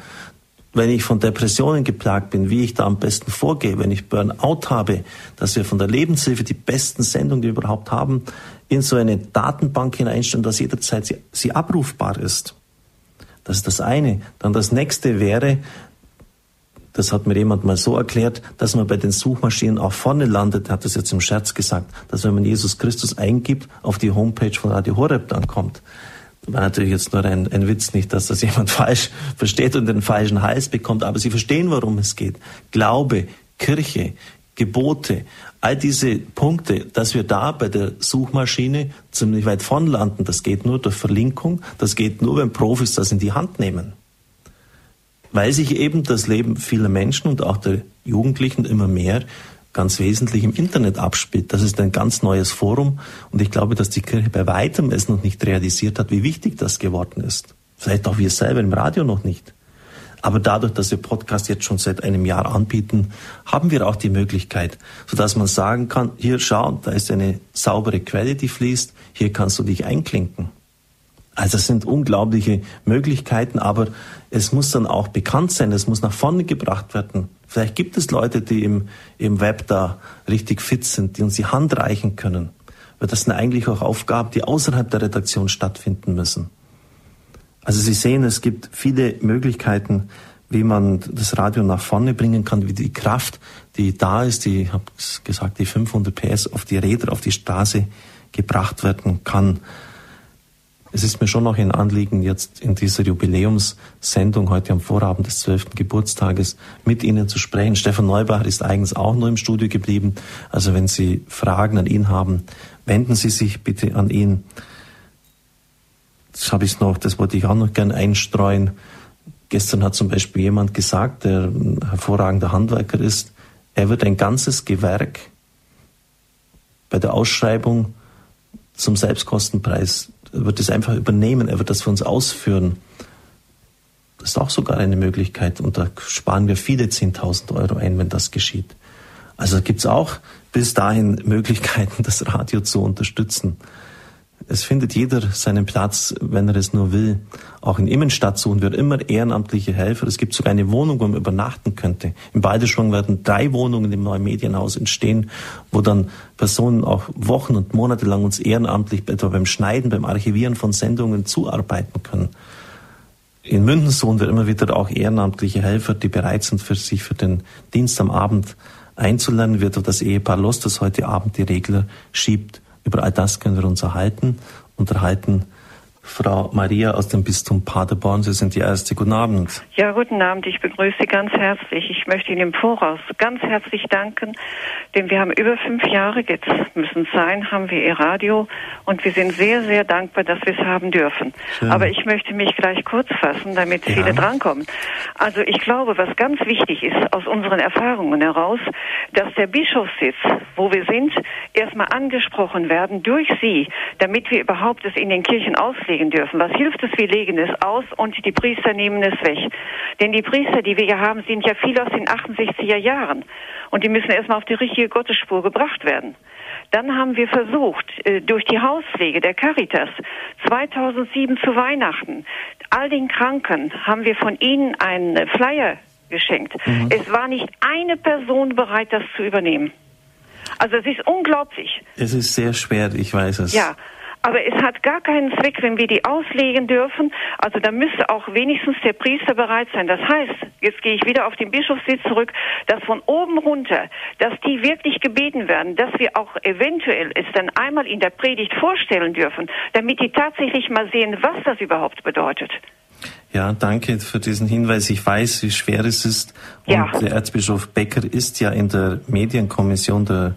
wenn ich von Depressionen geplagt bin, wie ich da am besten vorgehe, wenn ich Burnout habe, dass wir von der Lebenshilfe die besten Sendungen, die wir überhaupt haben, in so eine Datenbank hineinstellen, dass jederzeit sie, sie abrufbar ist. Das ist das eine. Dann das nächste wäre, das hat mir jemand mal so erklärt, dass man bei den Suchmaschinen auch vorne landet, hat das jetzt im Scherz gesagt, dass wenn man Jesus Christus eingibt, auf die Homepage von Radio Horeb dann kommt war natürlich jetzt nur ein, ein Witz, nicht, dass das jemand falsch versteht und den falschen Hals bekommt, aber Sie verstehen, worum es geht. Glaube, Kirche, Gebote, all diese Punkte, dass wir da bei der Suchmaschine ziemlich weit vorn landen, das geht nur durch Verlinkung, das geht nur, wenn Profis das in die Hand nehmen. Weil sich eben das Leben vieler Menschen und auch der Jugendlichen immer mehr ganz wesentlich im Internet abspielt. Das ist ein ganz neues Forum und ich glaube, dass die Kirche bei weitem es noch nicht realisiert hat, wie wichtig das geworden ist. Vielleicht auch wir selber im Radio noch nicht. Aber dadurch, dass wir Podcast jetzt schon seit einem Jahr anbieten, haben wir auch die Möglichkeit, sodass man sagen kann, hier schau, da ist eine saubere Quelle, die fließt, hier kannst du dich einklinken. Also es sind unglaubliche Möglichkeiten, aber es muss dann auch bekannt sein, es muss nach vorne gebracht werden. Vielleicht gibt es Leute, die im, im Web da richtig fit sind, die uns die Hand reichen können. Weil das sind eigentlich auch Aufgaben, die außerhalb der Redaktion stattfinden müssen. Also Sie sehen, es gibt viele Möglichkeiten, wie man das Radio nach vorne bringen kann, wie die Kraft, die da ist, die, ich habe gesagt, die 500 PS auf die Räder, auf die Straße gebracht werden kann. Es ist mir schon noch ein Anliegen, jetzt in dieser Jubiläumssendung heute am Vorabend des 12. Geburtstages mit Ihnen zu sprechen. Stefan Neubacher ist eigens auch nur im Studio geblieben. Also wenn Sie Fragen an ihn haben, wenden Sie sich bitte an ihn. Das habe ich noch, das wollte ich auch noch gern einstreuen. Gestern hat zum Beispiel jemand gesagt, der ein hervorragender Handwerker ist, er wird ein ganzes Gewerk bei der Ausschreibung zum Selbstkostenpreis wird es einfach übernehmen, er wird das für uns ausführen. Das ist auch sogar eine Möglichkeit und da sparen wir viele 10.000 Euro ein, wenn das geschieht. Also gibt es auch bis dahin Möglichkeiten, das Radio zu unterstützen. Es findet jeder seinen Platz, wenn er es nur will. Auch in Immenstadt suchen wir immer ehrenamtliche Helfer. Es gibt sogar eine Wohnung, wo man übernachten könnte. In Balderschwang werden drei Wohnungen im neuen Medienhaus entstehen, wo dann Personen auch Wochen und Monate lang uns ehrenamtlich etwa beim Schneiden, beim Archivieren von Sendungen zuarbeiten können. In München suchen wir immer wieder auch ehrenamtliche Helfer, die bereit sind, für sich für den Dienst am Abend einzulernen. Wird das Ehepaar Los, das heute Abend die Regler schiebt, über all das können wir uns erhalten, unterhalten Frau Maria aus dem Bistum Paderborn. Sie sind die Erste. Guten Abend. Ja, guten Abend. Ich begrüße Sie ganz herzlich. Ich möchte Ihnen im Voraus ganz herzlich danken, denn wir haben über fünf Jahre, jetzt müssen es sein, haben wir Ihr Radio und wir sind sehr, sehr dankbar, dass wir es haben dürfen. Schön. Aber ich möchte mich gleich kurz fassen, damit ja. viele drankommen. Also ich glaube, was ganz wichtig ist aus unseren Erfahrungen heraus, dass der Bischofssitz, wo wir sind, erstmal angesprochen werden durch Sie, damit wir überhaupt es in den Kirchen auslegen legen dürfen. Was hilft es? Wir legen es aus und die Priester nehmen es weg. Denn die Priester, die wir hier haben, sind ja viele aus den 68er Jahren. Und die müssen erstmal auf die richtige Gottesspur gebracht werden. Dann haben wir versucht, äh, durch die Hauspflege der Caritas 2007 zu Weihnachten, all den Kranken haben wir von ihnen einen Flyer geschenkt. Mhm. Es war nicht eine Person bereit, das zu übernehmen. Also es ist unglaublich. Es ist sehr schwer, ich weiß es. Ja, aber es hat gar keinen Zweck, wenn wir die auslegen dürfen. Also da müsste auch wenigstens der Priester bereit sein. Das heißt, jetzt gehe ich wieder auf den Bischofssitz zurück, dass von oben runter, dass die wirklich gebeten werden, dass wir auch eventuell es dann einmal in der Predigt vorstellen dürfen, damit die tatsächlich mal sehen, was das überhaupt bedeutet. Ja, danke für diesen Hinweis. Ich weiß, wie schwer es ist. Und ja. der Erzbischof Becker ist ja in der Medienkommission der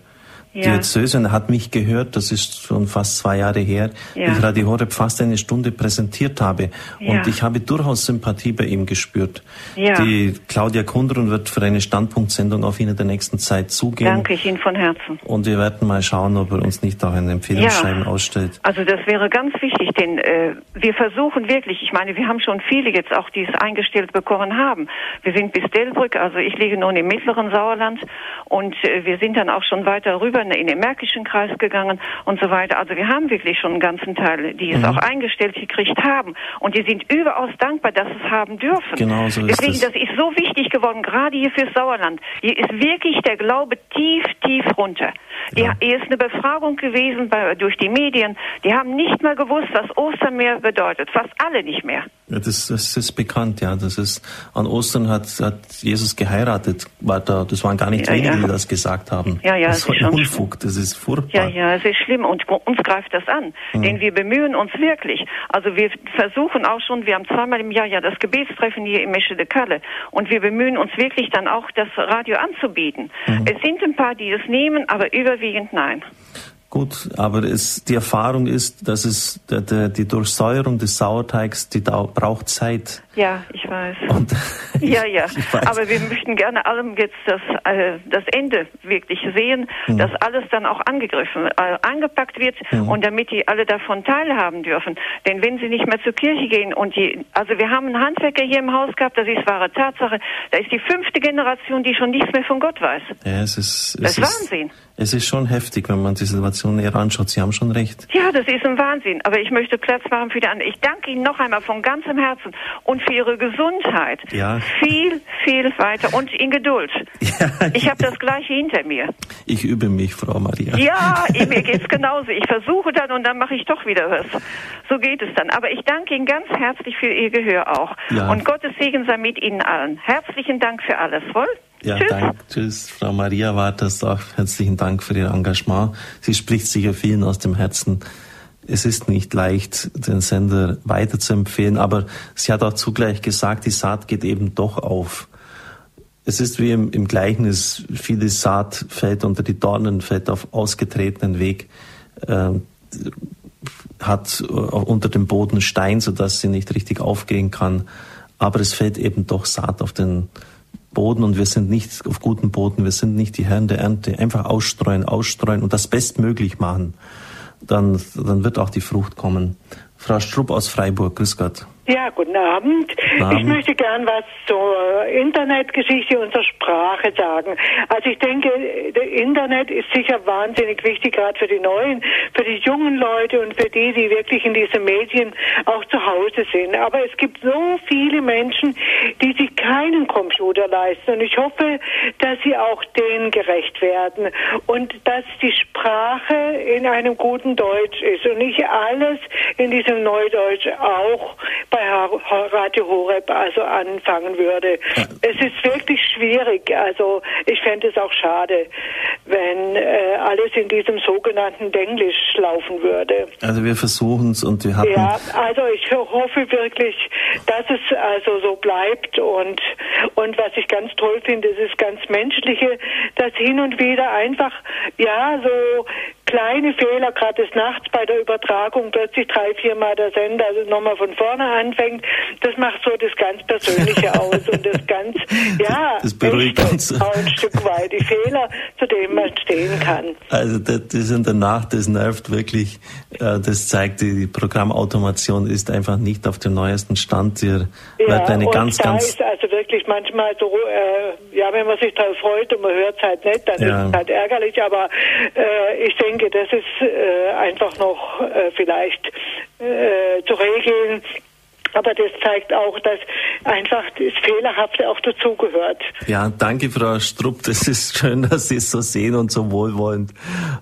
ja. Diözese und er hat mich gehört, das ist schon fast zwei Jahre her, ja. ich Radio Horeb fast eine Stunde präsentiert habe. Ja. Und ich habe durchaus Sympathie bei ihm gespürt. Ja. Die Claudia Kundrun wird für eine Standpunktsendung auf ihn in der nächsten Zeit zugehen. Danke ich Ihnen von Herzen. Und wir werden mal schauen, ob er uns nicht auch einen Empfehlungsschreiben ausstellt. Also das wäre ganz wichtig, denn äh, wir versuchen wirklich, ich meine, wir haben schon viele jetzt auch, die es eingestellt bekommen haben. Wir sind bis Delbrück, also ich liege nun im mittleren Sauerland und äh, wir sind dann auch schon weiter rüber rüber in den Märkischen Kreis gegangen und so weiter. Also wir haben wirklich schon einen ganzen Teil, die es mhm. auch eingestellt gekriegt haben. Und die sind überaus dankbar, dass es haben dürfen. Genau so ist Deswegen, das. das ist so wichtig geworden, gerade hier fürs Sauerland. Hier ist wirklich der Glaube tief, tief runter. Ja. Hier ist eine Befragung gewesen bei, durch die Medien. Die haben nicht mal gewusst, was Ostermeer bedeutet. Fast alle nicht mehr. Ja, das, das ist bekannt, ja. Das ist, an Ostern hat, hat Jesus geheiratet. War da, das waren gar nicht ja, wenige, die das gesagt haben. Ja, ja, das war ein Unfug, das ist furchtbar. Ja, ja, es ist schlimm und uns greift das an. Mhm. Denn wir bemühen uns wirklich. Also wir versuchen auch schon, wir haben zweimal im Jahr ja das Gebetstreffen hier im Mesche de Kalle. Und wir bemühen uns wirklich dann auch, das Radio anzubieten. Mhm. Es sind ein paar, die es nehmen, aber überwiegend nein. Gut, aber es, die Erfahrung ist, dass es der, der, die Durchsäuerung des Sauerteigs, die da, braucht Zeit. Ja, ich weiß. Und ja, ja. Aber wir möchten gerne allem jetzt das, äh, das Ende wirklich sehen, mhm. dass alles dann auch angegriffen, äh, angepackt wird mhm. und damit die alle davon teilhaben dürfen. Denn wenn sie nicht mehr zur Kirche gehen und die, also wir haben einen Handwerker hier im Haus gehabt, das ist wahre Tatsache, da ist die fünfte Generation, die schon nichts mehr von Gott weiß. Ja, es ist, es das ist Wahnsinn. Es ist schon heftig, wenn man die Situation näher anschaut. Sie haben schon recht. Ja, das ist ein Wahnsinn. Aber ich möchte Platz machen für die anderen. Ich danke Ihnen noch einmal von ganzem Herzen und für Ihre Gesundheit. Ja. Viel, viel weiter und in Geduld. Ja, ich habe das Gleiche hinter mir. Ich übe mich, Frau Maria. Ja, mir geht's genauso. Ich versuche dann und dann mache ich doch wieder was. So geht es dann. Aber ich danke Ihnen ganz herzlich für Ihr Gehör auch. Ja. Und Gottes Segen sei mit Ihnen allen. Herzlichen Dank für alles. Wohl? Ja, tschüss. Dank, tschüss. Frau Maria Waters, auch herzlichen Dank für Ihr Engagement. Sie spricht sicher vielen aus dem Herzen. Es ist nicht leicht, den Sender weiterzuempfehlen, aber sie hat auch zugleich gesagt, die Saat geht eben doch auf. Es ist wie im, im Gleichnis, viele Saat fällt unter die Dornen, fällt auf ausgetretenen Weg, äh, hat unter dem Boden Stein, sodass sie nicht richtig aufgehen kann. Aber es fällt eben doch Saat auf den Boden und wir sind nicht auf gutem Boden, wir sind nicht die Herren der Ernte. Einfach ausstreuen, ausstreuen und das bestmöglich machen. Dann, dann wird auch die Frucht kommen. Frau Strupp aus Freiburg, grüß Gott. Ja, guten Abend. Abend. Ich möchte gern was zur Internetgeschichte unserer Sprache sagen. Also ich denke, das Internet ist sicher wahnsinnig wichtig, gerade für die Neuen, für die jungen Leute und für die, die wirklich in diesen Medien auch zu Hause sind. Aber es gibt so viele Menschen, die sich keinen Computer leisten. Und ich hoffe, dass sie auch denen gerecht werden und dass die Sprache in einem guten Deutsch ist und nicht alles in diesem Neudeutsch auch bei Radio Horeb also anfangen würde. Es ist wirklich schwierig. Also ich fände es auch schade, wenn äh, alles in diesem sogenannten Denglisch laufen würde. Also wir versuchen es und wir haben. Ja, also ich hoffe wirklich, dass es also so bleibt und und was ich ganz toll finde, ist das ganz Menschliche, dass hin und wieder einfach ja so kleine Fehler, gerade des Nachts bei der Übertragung plötzlich drei, viermal der Sender also nochmal von vorne anfängt, das macht so das ganz Persönliche aus und das ganz, ja, das beruhigt uns. auch ein Stück weit die Fehler, zu denen man stehen kann. Also das, das in der Nacht, das nervt wirklich. Äh, das zeigt, die Programmautomation ist einfach nicht auf dem neuesten Stand. Ihr ja, wird eine ganz, da ganz ist also wirklich manchmal so, äh, ja, wenn man sich darauf freut und man hört es halt nicht, dann ja. ist es halt ärgerlich, aber äh, ich denke, das ist äh, einfach noch äh, vielleicht äh, zu regeln. Aber das zeigt auch, dass einfach das Fehlerhafte auch dazugehört. Ja, danke, Frau Strupp. Das ist schön, dass Sie es so sehen und so wohlwollend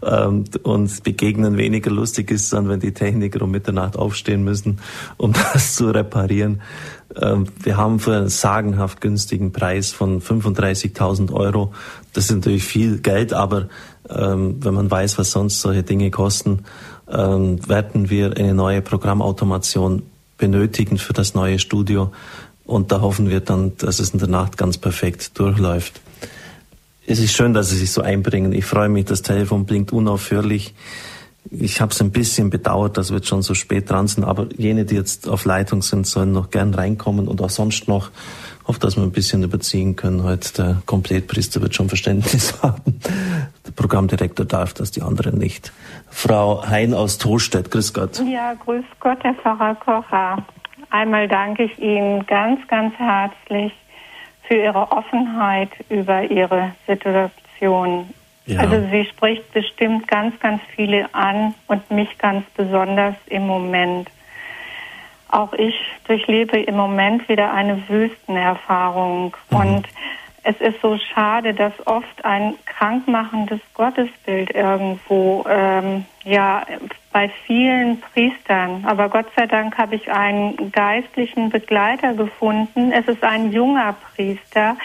ähm, und begegnen weniger lustig ist, dann wenn die Techniker um Mitternacht aufstehen müssen, um das zu reparieren. Ähm, wir haben für einen sagenhaft günstigen Preis von 35.000 Euro. Das ist natürlich viel Geld, aber ähm, wenn man weiß, was sonst solche Dinge kosten, ähm, werden wir eine neue Programmautomation benötigen für das neue Studio. Und da hoffen wir dann, dass es in der Nacht ganz perfekt durchläuft. Es ist schön, dass Sie sich so einbringen. Ich freue mich, das Telefon blinkt unaufhörlich. Ich habe es ein bisschen bedauert, dass wir jetzt schon so spät dran sind, aber jene, die jetzt auf Leitung sind, sollen noch gern reinkommen und auch sonst noch. Hoffe, dass wir ein bisschen überziehen können. Heute der Komplettpriester wird schon Verständnis haben. Der Programmdirektor darf das, die anderen nicht. Frau Hein aus Tostedt, grüß Gott. Ja, grüß Gott, Herr Pfarrer Kocher. Einmal danke ich Ihnen ganz, ganz herzlich für Ihre Offenheit über Ihre Situation Ja. Also sie spricht bestimmt ganz, ganz viele an und mich ganz besonders im Moment. Auch ich durchlebe im Moment wieder eine Wüstenerfahrung mhm. und es ist so schade, dass oft ein krankmachendes Gottesbild irgendwo, ähm, ja, bei vielen Priestern. Aber Gott sei Dank habe ich einen geistlichen Begleiter gefunden. Es ist ein junger Priester,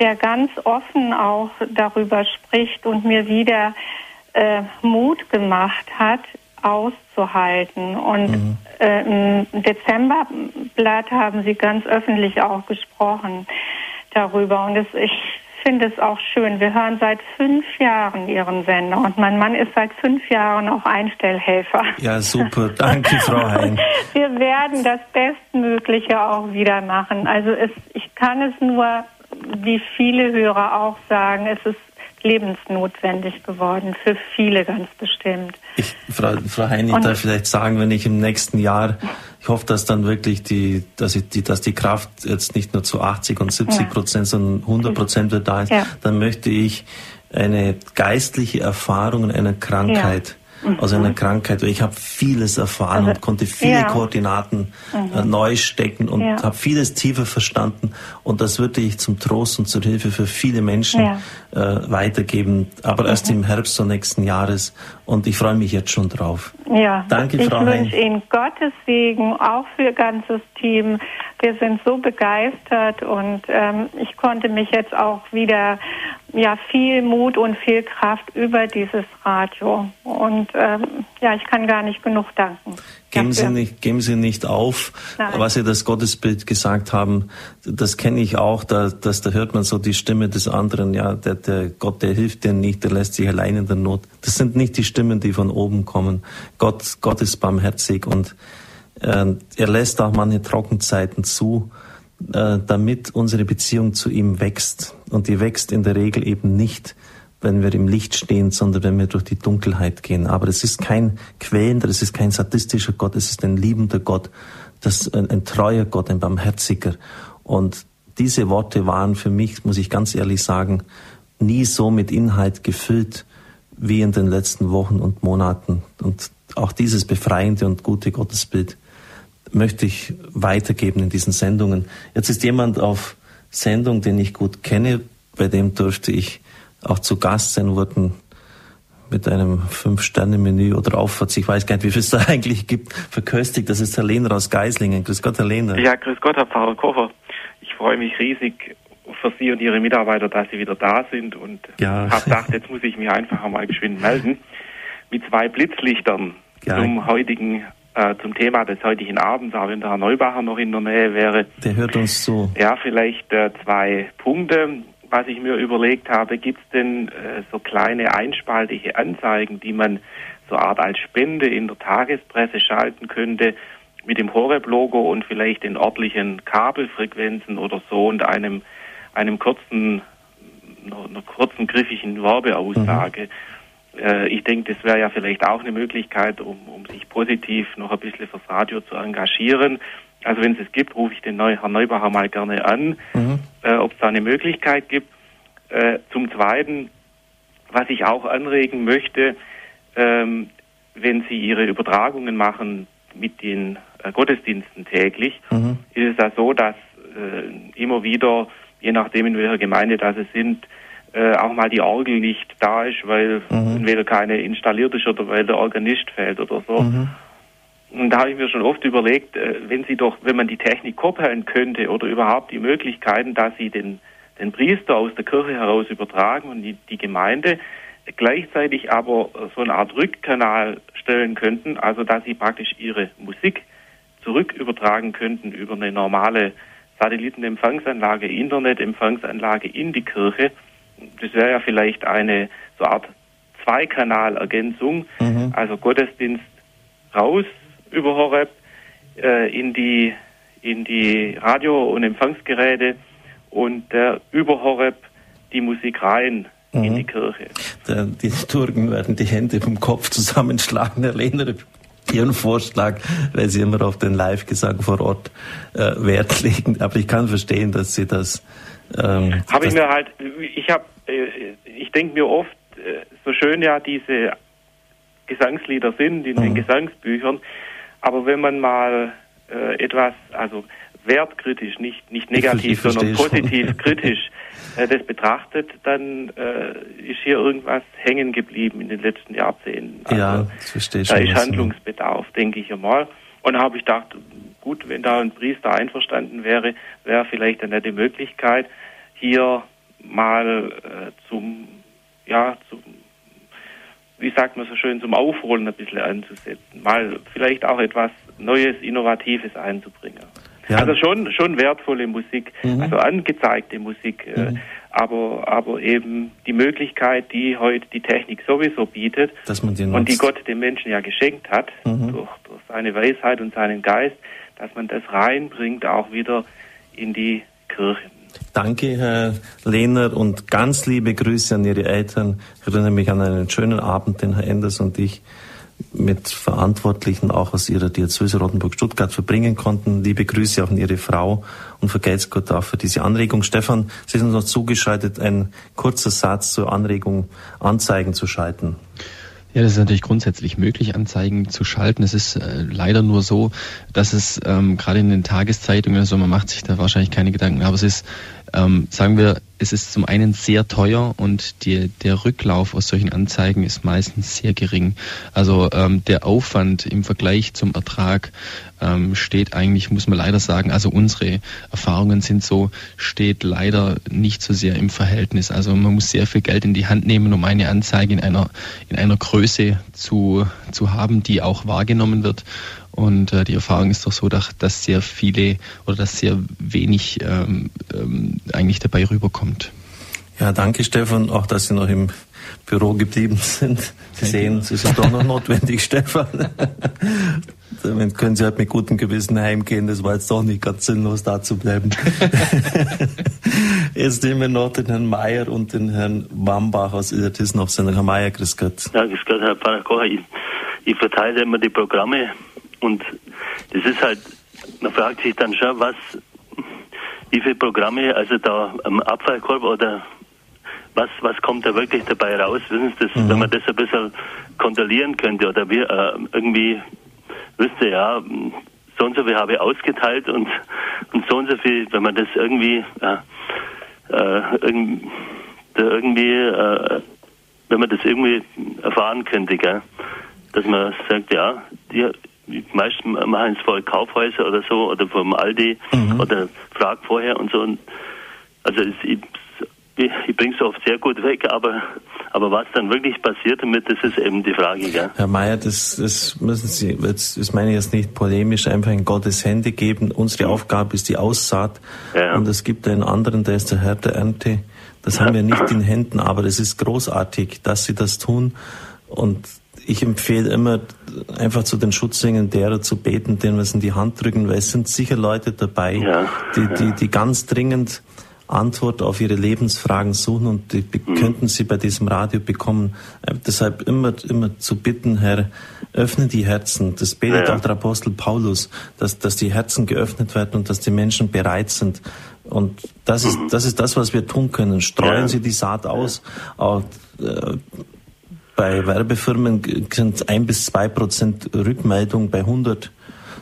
der ganz offen auch darüber spricht und mir wieder äh, Mut gemacht hat, auszuhalten. Und mhm. äh, im Dezemberblatt haben Sie ganz öffentlich auch gesprochen darüber. Und es, ich finde es auch schön. Wir hören seit fünf Jahren Ihren Sender und mein Mann ist seit fünf Jahren auch Einstellhelfer. Ja, super. Danke, Frau Hein. Wir werden das Bestmögliche auch wieder machen. Also es, ich kann es nur, wie viele Hörer auch sagen, es ist lebensnotwendig geworden, für viele ganz bestimmt. Ich, Frau, Frau Hein, ich darf vielleicht sagen, wenn ich im nächsten Jahr, ich hoffe, dass dann wirklich die, dass, ich die, dass die Kraft jetzt nicht nur zu 80 und 70 Prozent, ja. sondern 100 Prozent wird da ist, ja. dann möchte ich eine geistliche Erfahrung einer Krankheit mhm. aus einer Krankheit. Ich habe vieles erfahren also, und konnte viele ja. Koordinaten mhm. äh, neu stecken und ja. habe vieles tiefer verstanden. Und das würde ich zum Trost und zur Hilfe für viele Menschen ja. äh, weitergeben. Aber mhm. erst im Herbst des nächsten Jahres. Und ich freue mich jetzt schon drauf. Ja, Danke, ich Frau Ich wünsche Ihnen Gottes Segen, auch für Ihr ganzes Team. Wir sind so begeistert und ähm, ich konnte mich jetzt auch wieder ja viel Mut und viel Kraft über dieses Radio. Und ähm, ja, ich kann gar nicht genug danken. Geben Sie, nicht, geben Sie nicht auf, Nein. was Sie das Gottesbild gesagt haben. Das kenne ich auch, da, dass, da hört man so die Stimme des anderen. Ja, der, der Gott, der hilft dir nicht, der lässt sich allein in der Not. Das sind nicht die Stimmen, die von oben kommen. Gott, Gott ist barmherzig und äh, er lässt auch manche Trockenzeiten zu äh, damit unsere Beziehung zu ihm wächst. Und die wächst in der Regel eben nicht, wenn wir im Licht stehen, sondern wenn wir durch die Dunkelheit gehen. Aber es ist kein quälender, es ist kein sadistischer Gott, es ist ein liebender Gott, das ein, ein treuer Gott, ein barmherziger. Und diese Worte waren für mich, muss ich ganz ehrlich sagen, nie so mit Inhalt gefüllt wie in den letzten Wochen und Monaten. Und auch dieses befreiende und gute Gottesbild möchte ich weitergeben in diesen Sendungen. Jetzt ist jemand auf Sendung, den ich gut kenne, bei dem durfte ich auch zu Gast sein, wurden mit einem Fünf-Sterne-Menü oder Aufwärts, ich weiß gar nicht, wie viel es da eigentlich gibt, verköstigt. Das ist Herr Lehner aus Geislingen. Grüß Gott, Herr Lehner. Ja, grüß Gott, Herr Pfarrer Kocher. Ich freue mich riesig für Sie und Ihre Mitarbeiter, dass Sie wieder da sind und ja. habe gedacht, jetzt muss ich mich einfach einmal geschwind melden mit zwei Blitzlichtern ja. zum heutigen äh, zum Thema des heutigen Abends, auch wenn der Herr Neubacher noch in der Nähe wäre. Der hört uns zu. Ja, vielleicht äh, zwei Punkte. Was ich mir überlegt habe, gibt es denn äh, so kleine einspaltige Anzeigen, die man so Art als Spende in der Tagespresse schalten könnte, mit dem Horeb-Logo und vielleicht den örtlichen Kabelfrequenzen oder so und einem, einem kurzen, einer kurzen griffigen Werbeaussage. Mhm ich denke, das wäre ja vielleicht auch eine Möglichkeit, um, um sich positiv noch ein bisschen fürs Radio zu engagieren. Also wenn es es gibt, rufe ich den Neu Herrn Neubacher mal gerne an, mhm. äh, ob es da eine Möglichkeit gibt. Äh, zum Zweiten, was ich auch anregen möchte, ähm, wenn Sie Ihre Übertragungen machen mit den äh, Gottesdiensten täglich, mhm. ist es ja so, dass äh, immer wieder, je nachdem in welcher Gemeinde das es sind, äh, auch mal die Orgel nicht da ist, weil mhm. entweder keine installiert ist oder weil der Organist fehlt oder so. Mhm. Und da habe ich mir schon oft überlegt, äh, wenn sie doch, wenn man die Technik koppeln könnte oder überhaupt die Möglichkeiten, dass sie den, den Priester aus der Kirche heraus übertragen und die, die Gemeinde gleichzeitig aber so eine Art Rückkanal stellen könnten, also dass sie praktisch ihre Musik zurück übertragen könnten über eine normale Satellitenempfangsanlage, Internetempfangsanlage in die Kirche das wäre ja vielleicht eine so Art Zweikanalergänzung, mhm. also Gottesdienst raus über Horeb äh, in die in die Radio- und Empfangsgeräte und äh, über Horeb die Musik rein mhm. in die Kirche. Der, die Turken werden die Hände vom Kopf zusammenschlagen, Herr Lehner. Ihren Vorschlag, weil Sie immer auf den Live-Gesang vor Ort äh, Wert legen. Aber ich kann verstehen, dass Sie das ähm, habe ich mir halt, ich habe, ich denke mir oft, äh, so schön ja diese Gesangslieder sind in mhm. den Gesangsbüchern, aber wenn man mal äh, etwas, also wertkritisch, nicht, nicht negativ, sondern positiv kritisch äh, das betrachtet, dann äh, ist hier irgendwas hängen geblieben in den letzten Jahrzehnten. Also, ja, das verstehe ich. Da ist Handlungsbedarf, denke ich einmal. Und da habe ich gedacht, gut, wenn da ein Priester einverstanden wäre, wäre vielleicht eine nette Möglichkeit, hier mal äh, zum, ja, zum, wie sagt man so schön, zum Aufholen ein bisschen anzusetzen. Mal vielleicht auch etwas Neues, Innovatives einzubringen. Ja. Also schon, schon wertvolle Musik, mhm. also angezeigte Musik, äh, mhm. äh, aber, aber eben die Möglichkeit, die heute die Technik sowieso bietet und die Gott dem Menschen ja geschenkt hat, mhm. durch, durch seine Weisheit und seinen Geist, dass man das reinbringt, auch wieder in die Kirche. Danke, Herr Lehner, und ganz liebe Grüße an Ihre Eltern. Ich erinnere mich an einen schönen Abend, den Herr Enders und ich mit Verantwortlichen auch aus ihrer Diözese Rottenburg-Stuttgart verbringen konnten. Liebe Grüße auch an Ihre Frau und vergelt's Gott auch für diese Anregung. Stefan, Sie sind uns noch zugeschaltet. Ein kurzer Satz zur Anregung, Anzeigen zu schalten. Ja, das ist natürlich grundsätzlich möglich, Anzeigen zu schalten. Es ist äh, leider nur so, dass es ähm, gerade in den Tageszeitungen, also man macht sich da wahrscheinlich keine Gedanken, aber es ist, ähm, sagen wir, es ist zum einen sehr teuer und die, der Rücklauf aus solchen Anzeigen ist meistens sehr gering. Also ähm, der Aufwand im Vergleich zum Ertrag ähm, steht eigentlich, muss man leider sagen, also unsere Erfahrungen sind so, steht leider nicht so sehr im Verhältnis. Also man muss sehr viel Geld in die Hand nehmen, um eine Anzeige in einer, in einer Größe zu, zu haben, die auch wahrgenommen wird. Und äh, die Erfahrung ist doch so, dass, dass sehr viele oder dass sehr wenig ähm, ähm, eigentlich dabei rüberkommt. Ja, danke Stefan, auch dass Sie noch im Büro geblieben sind. Sie sehen, Sie sind doch noch notwendig, Stefan. Damit können Sie halt mit gutem Gewissen heimgehen. Das war jetzt doch nicht ganz sinnlos, da zu bleiben. jetzt nehmen wir noch den Herrn Mayer und den Herrn Wambach aus Illertissen-Sendung. Herr Mayer, grüß Gott. Ja, grüß Gott, Herr Parakocher. Ich, ich verteile immer die Programme und das ist halt, man fragt sich dann schon, was, wie viele Programme, also da am Abfallkorb oder was, was kommt da wirklich dabei raus? Wissen Sie das, mhm. wenn man das ein bisschen kontrollieren könnte oder wir äh, irgendwie wüsste, ja, so und so viel habe ich ausgeteilt und, und so und so viel, wenn man das irgendwie, äh, äh, irgendwie, irgendwie äh, wenn man das irgendwie erfahren könnte, gell? dass man sagt, ja, die, die meisten machen es vor Kaufhäuser oder so oder vom Aldi mhm. oder frag vorher und so. Und also es, ich, ich bringe es oft sehr gut weg, aber, aber was dann wirklich passiert damit, das ist eben die Frage. Gell? Herr Mayer, das, das müssen Sie, das, das meine ich jetzt nicht polemisch, einfach in Gottes Hände geben. Unsere Aufgabe ist die Aussaat ja. und es gibt einen anderen, der ist der Herr der Ernte. Das haben wir nicht in Händen, aber es ist großartig, dass Sie das tun und ich empfehle immer, einfach zu den Schutzengel derer zu beten, denen wir es in die Hand drücken, weil es sind sicher Leute dabei, ja. die, die, die ganz dringend Antwort auf ihre Lebensfragen suchen und die mhm. könnten sie bei diesem Radio bekommen. Äh, deshalb immer, immer zu bitten, Herr, öffne die Herzen. Das betet ja. auch der Apostel Paulus, dass, dass die Herzen geöffnet werden und dass die Menschen bereit sind. Und das ist, mhm. das ist das, was wir tun können. Streuen ja. Sie die Saat aus. Auch, äh, bei Werbefirmen sind ein bis zwei Prozent Rückmeldung bei 100.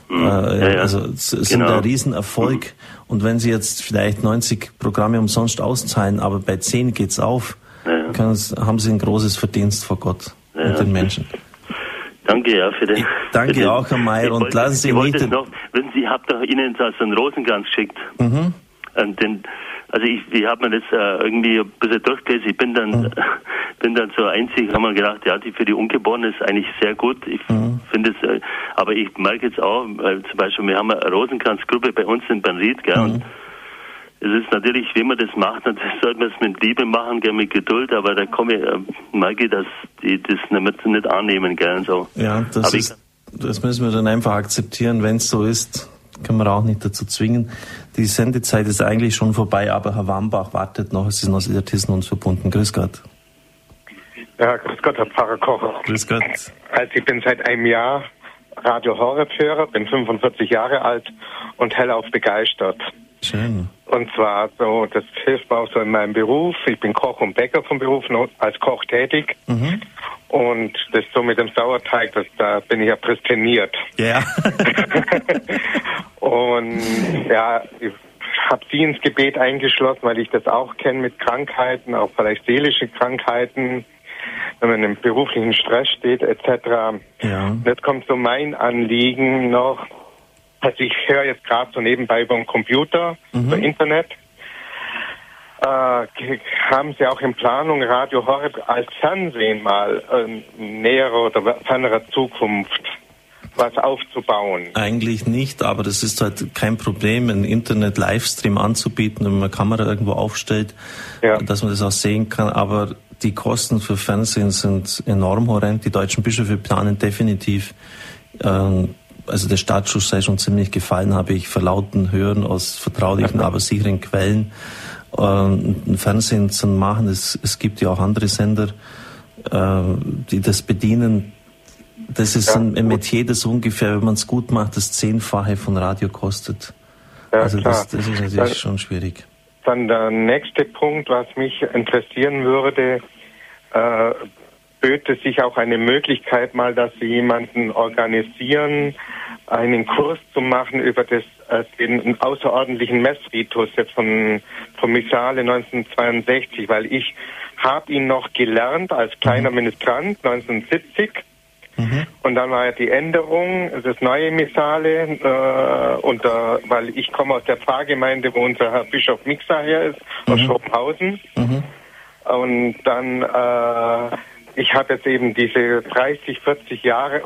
Mhm. Äh, ja, ja. Also es sind genau. ein Riesenerfolg. Mhm. Und wenn Sie jetzt vielleicht 90 Programme umsonst auszahlen, aber bei 10 geht's auf, ja. haben Sie ein großes Verdienst vor Gott und den Menschen. Danke ja für den. Ich danke für den, auch, Herr Mayer. Und lassen Sie mich. Noch, wenn Sie habt doch Ihnen so einen Rosenkranz geschickt. Mhm. Und den, also ich, ich habe mir das äh, irgendwie ein bisschen durchgelesen. Ich bin dann, mhm. bin dann so einzig, haben wir gedacht, ja, die für die Ungeborenen ist eigentlich sehr gut. Ich mhm. finde es, äh, aber ich merke jetzt auch, weil zum Beispiel, wir haben eine Rosenkranzgruppe bei uns in Banried, gell, mhm. und es ist natürlich, wie man das macht, das sollte man es mit Liebe machen, gell, mit Geduld, aber da komme ich, äh, merke ich, dass die das nicht, nicht annehmen, gell, und so. Ja, das ist, das müssen wir dann einfach akzeptieren, wenn es so ist können wir auch nicht dazu zwingen. Die Sendezeit ist eigentlich schon vorbei, aber Herr Wambach wartet noch. Es ist noch Illertissen uns verbunden. Grüß Gott. Ja, grüß Gott, Herr Pfarrer Kocher. Grüß Gott. Also ich bin seit einem Jahr Radio Horeb-Hörer, bin 45 Jahre alt und hellauf begeistert. Schön. Und zwar so, das hilft mir auch so in meinem Beruf. Ich bin Koch und Bäcker vom Beruf, als Koch tätig. Mhm. Und das so mit dem Sauerteig, das, da bin ich ja prästiniert. Ja. und ja, ich habe sie ins Gebet eingeschlossen, weil ich das auch kenne mit Krankheiten, auch vielleicht seelische Krankheiten, wenn man im beruflichen Stress steht etc. Ja. Jetzt kommt so mein Anliegen noch. Also ich höre jetzt gerade so nebenbei über den Computer, mhm. über Internet. Äh, haben Sie auch in Planung Radio Horeb als Fernsehen mal in äh, näherer oder fernerer Zukunft was aufzubauen? Eigentlich nicht, aber das ist halt kein Problem, einen Internet-Livestream anzubieten, wenn man eine Kamera irgendwo aufstellt, ja. dass man das auch sehen kann. Aber die Kosten für Fernsehen sind enorm horrend. Die deutschen Bischöfe planen definitiv, ähm, also der Startschuss sei schon ziemlich gefallen, habe ich verlauten hören aus vertraulichen, aber sicheren Quellen. Ähm, Fernsehen zu machen, es, es gibt ja auch andere Sender, äh, die das bedienen. Das ist ja, ein, ein Metier, das ungefähr, wenn man es gut macht, das Zehnfache von Radio kostet. Ja, also das, das, ist natürlich dann, schon schwierig. Dann der nächste Punkt, was mich interessieren würde, äh, böte sich auch eine Möglichkeit mal, dass Sie jemanden organisieren, einen Kurs zu machen über das, äh, den außerordentlichen Messritus jetzt von, von Missale 1962, weil ich habe ihn noch gelernt als kleiner mhm. Ministrant 1970 Mhm. Und dann war ja die Änderung, das neue Missale, äh, und, äh, weil ich komme aus der Pfarrgemeinde, wo unser Herr Bischof Mixer her ist, mhm. aus Schoppenhausen. Mhm. Und dann, äh, ich habe jetzt eben diese 30, 40 Jahre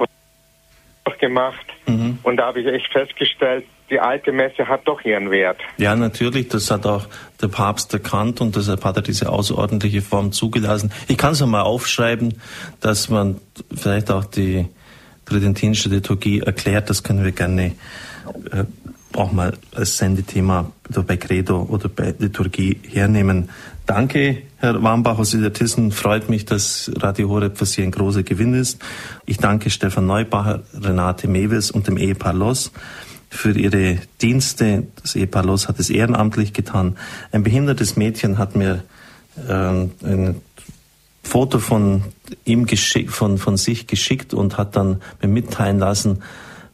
gemacht mhm. und da habe ich echt festgestellt, die alte Messe hat doch ihren Wert. Ja, natürlich, das hat auch der Papst erkannt und deshalb hat er diese außerordentliche Form zugelassen. Ich kann es einmal aufschreiben, dass man vielleicht auch die tridentinische Liturgie erklärt, das können wir gerne äh, auch mal als Sendethema bei Credo oder bei Liturgie hernehmen. Danke, Herr Warmbach aus Illertissen. Freut mich, dass Radio Horeb für Sie ein großer Gewinn ist. Ich danke Stefan Neubacher, Renate Mewes und dem Ehepaar Loss für ihre Dienste. Das Ehepaar Loss hat es ehrenamtlich getan. Ein behindertes Mädchen hat mir äh, ein Foto von ihm geschickt, von, von sich geschickt und hat dann mir mitteilen lassen,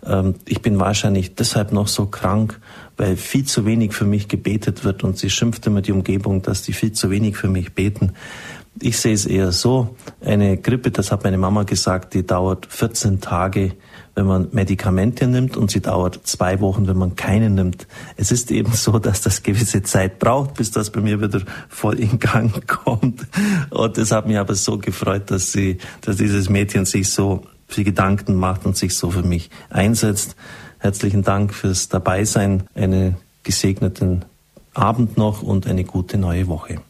äh, ich bin wahrscheinlich deshalb noch so krank, weil viel zu wenig für mich gebetet wird und sie schimpft immer die Umgebung, dass die viel zu wenig für mich beten. Ich sehe es eher so, eine Grippe, das hat meine Mama gesagt, die dauert 14 Tage wenn man Medikamente nimmt und sie dauert zwei Wochen, wenn man keine nimmt. Es ist eben so, dass das gewisse Zeit braucht, bis das bei mir wieder voll in Gang kommt. Und es hat mich aber so gefreut, dass sie, dass dieses Mädchen sich so viel Gedanken macht und sich so für mich einsetzt. Herzlichen Dank fürs Dabeisein, einen gesegneten Abend noch und eine gute neue Woche.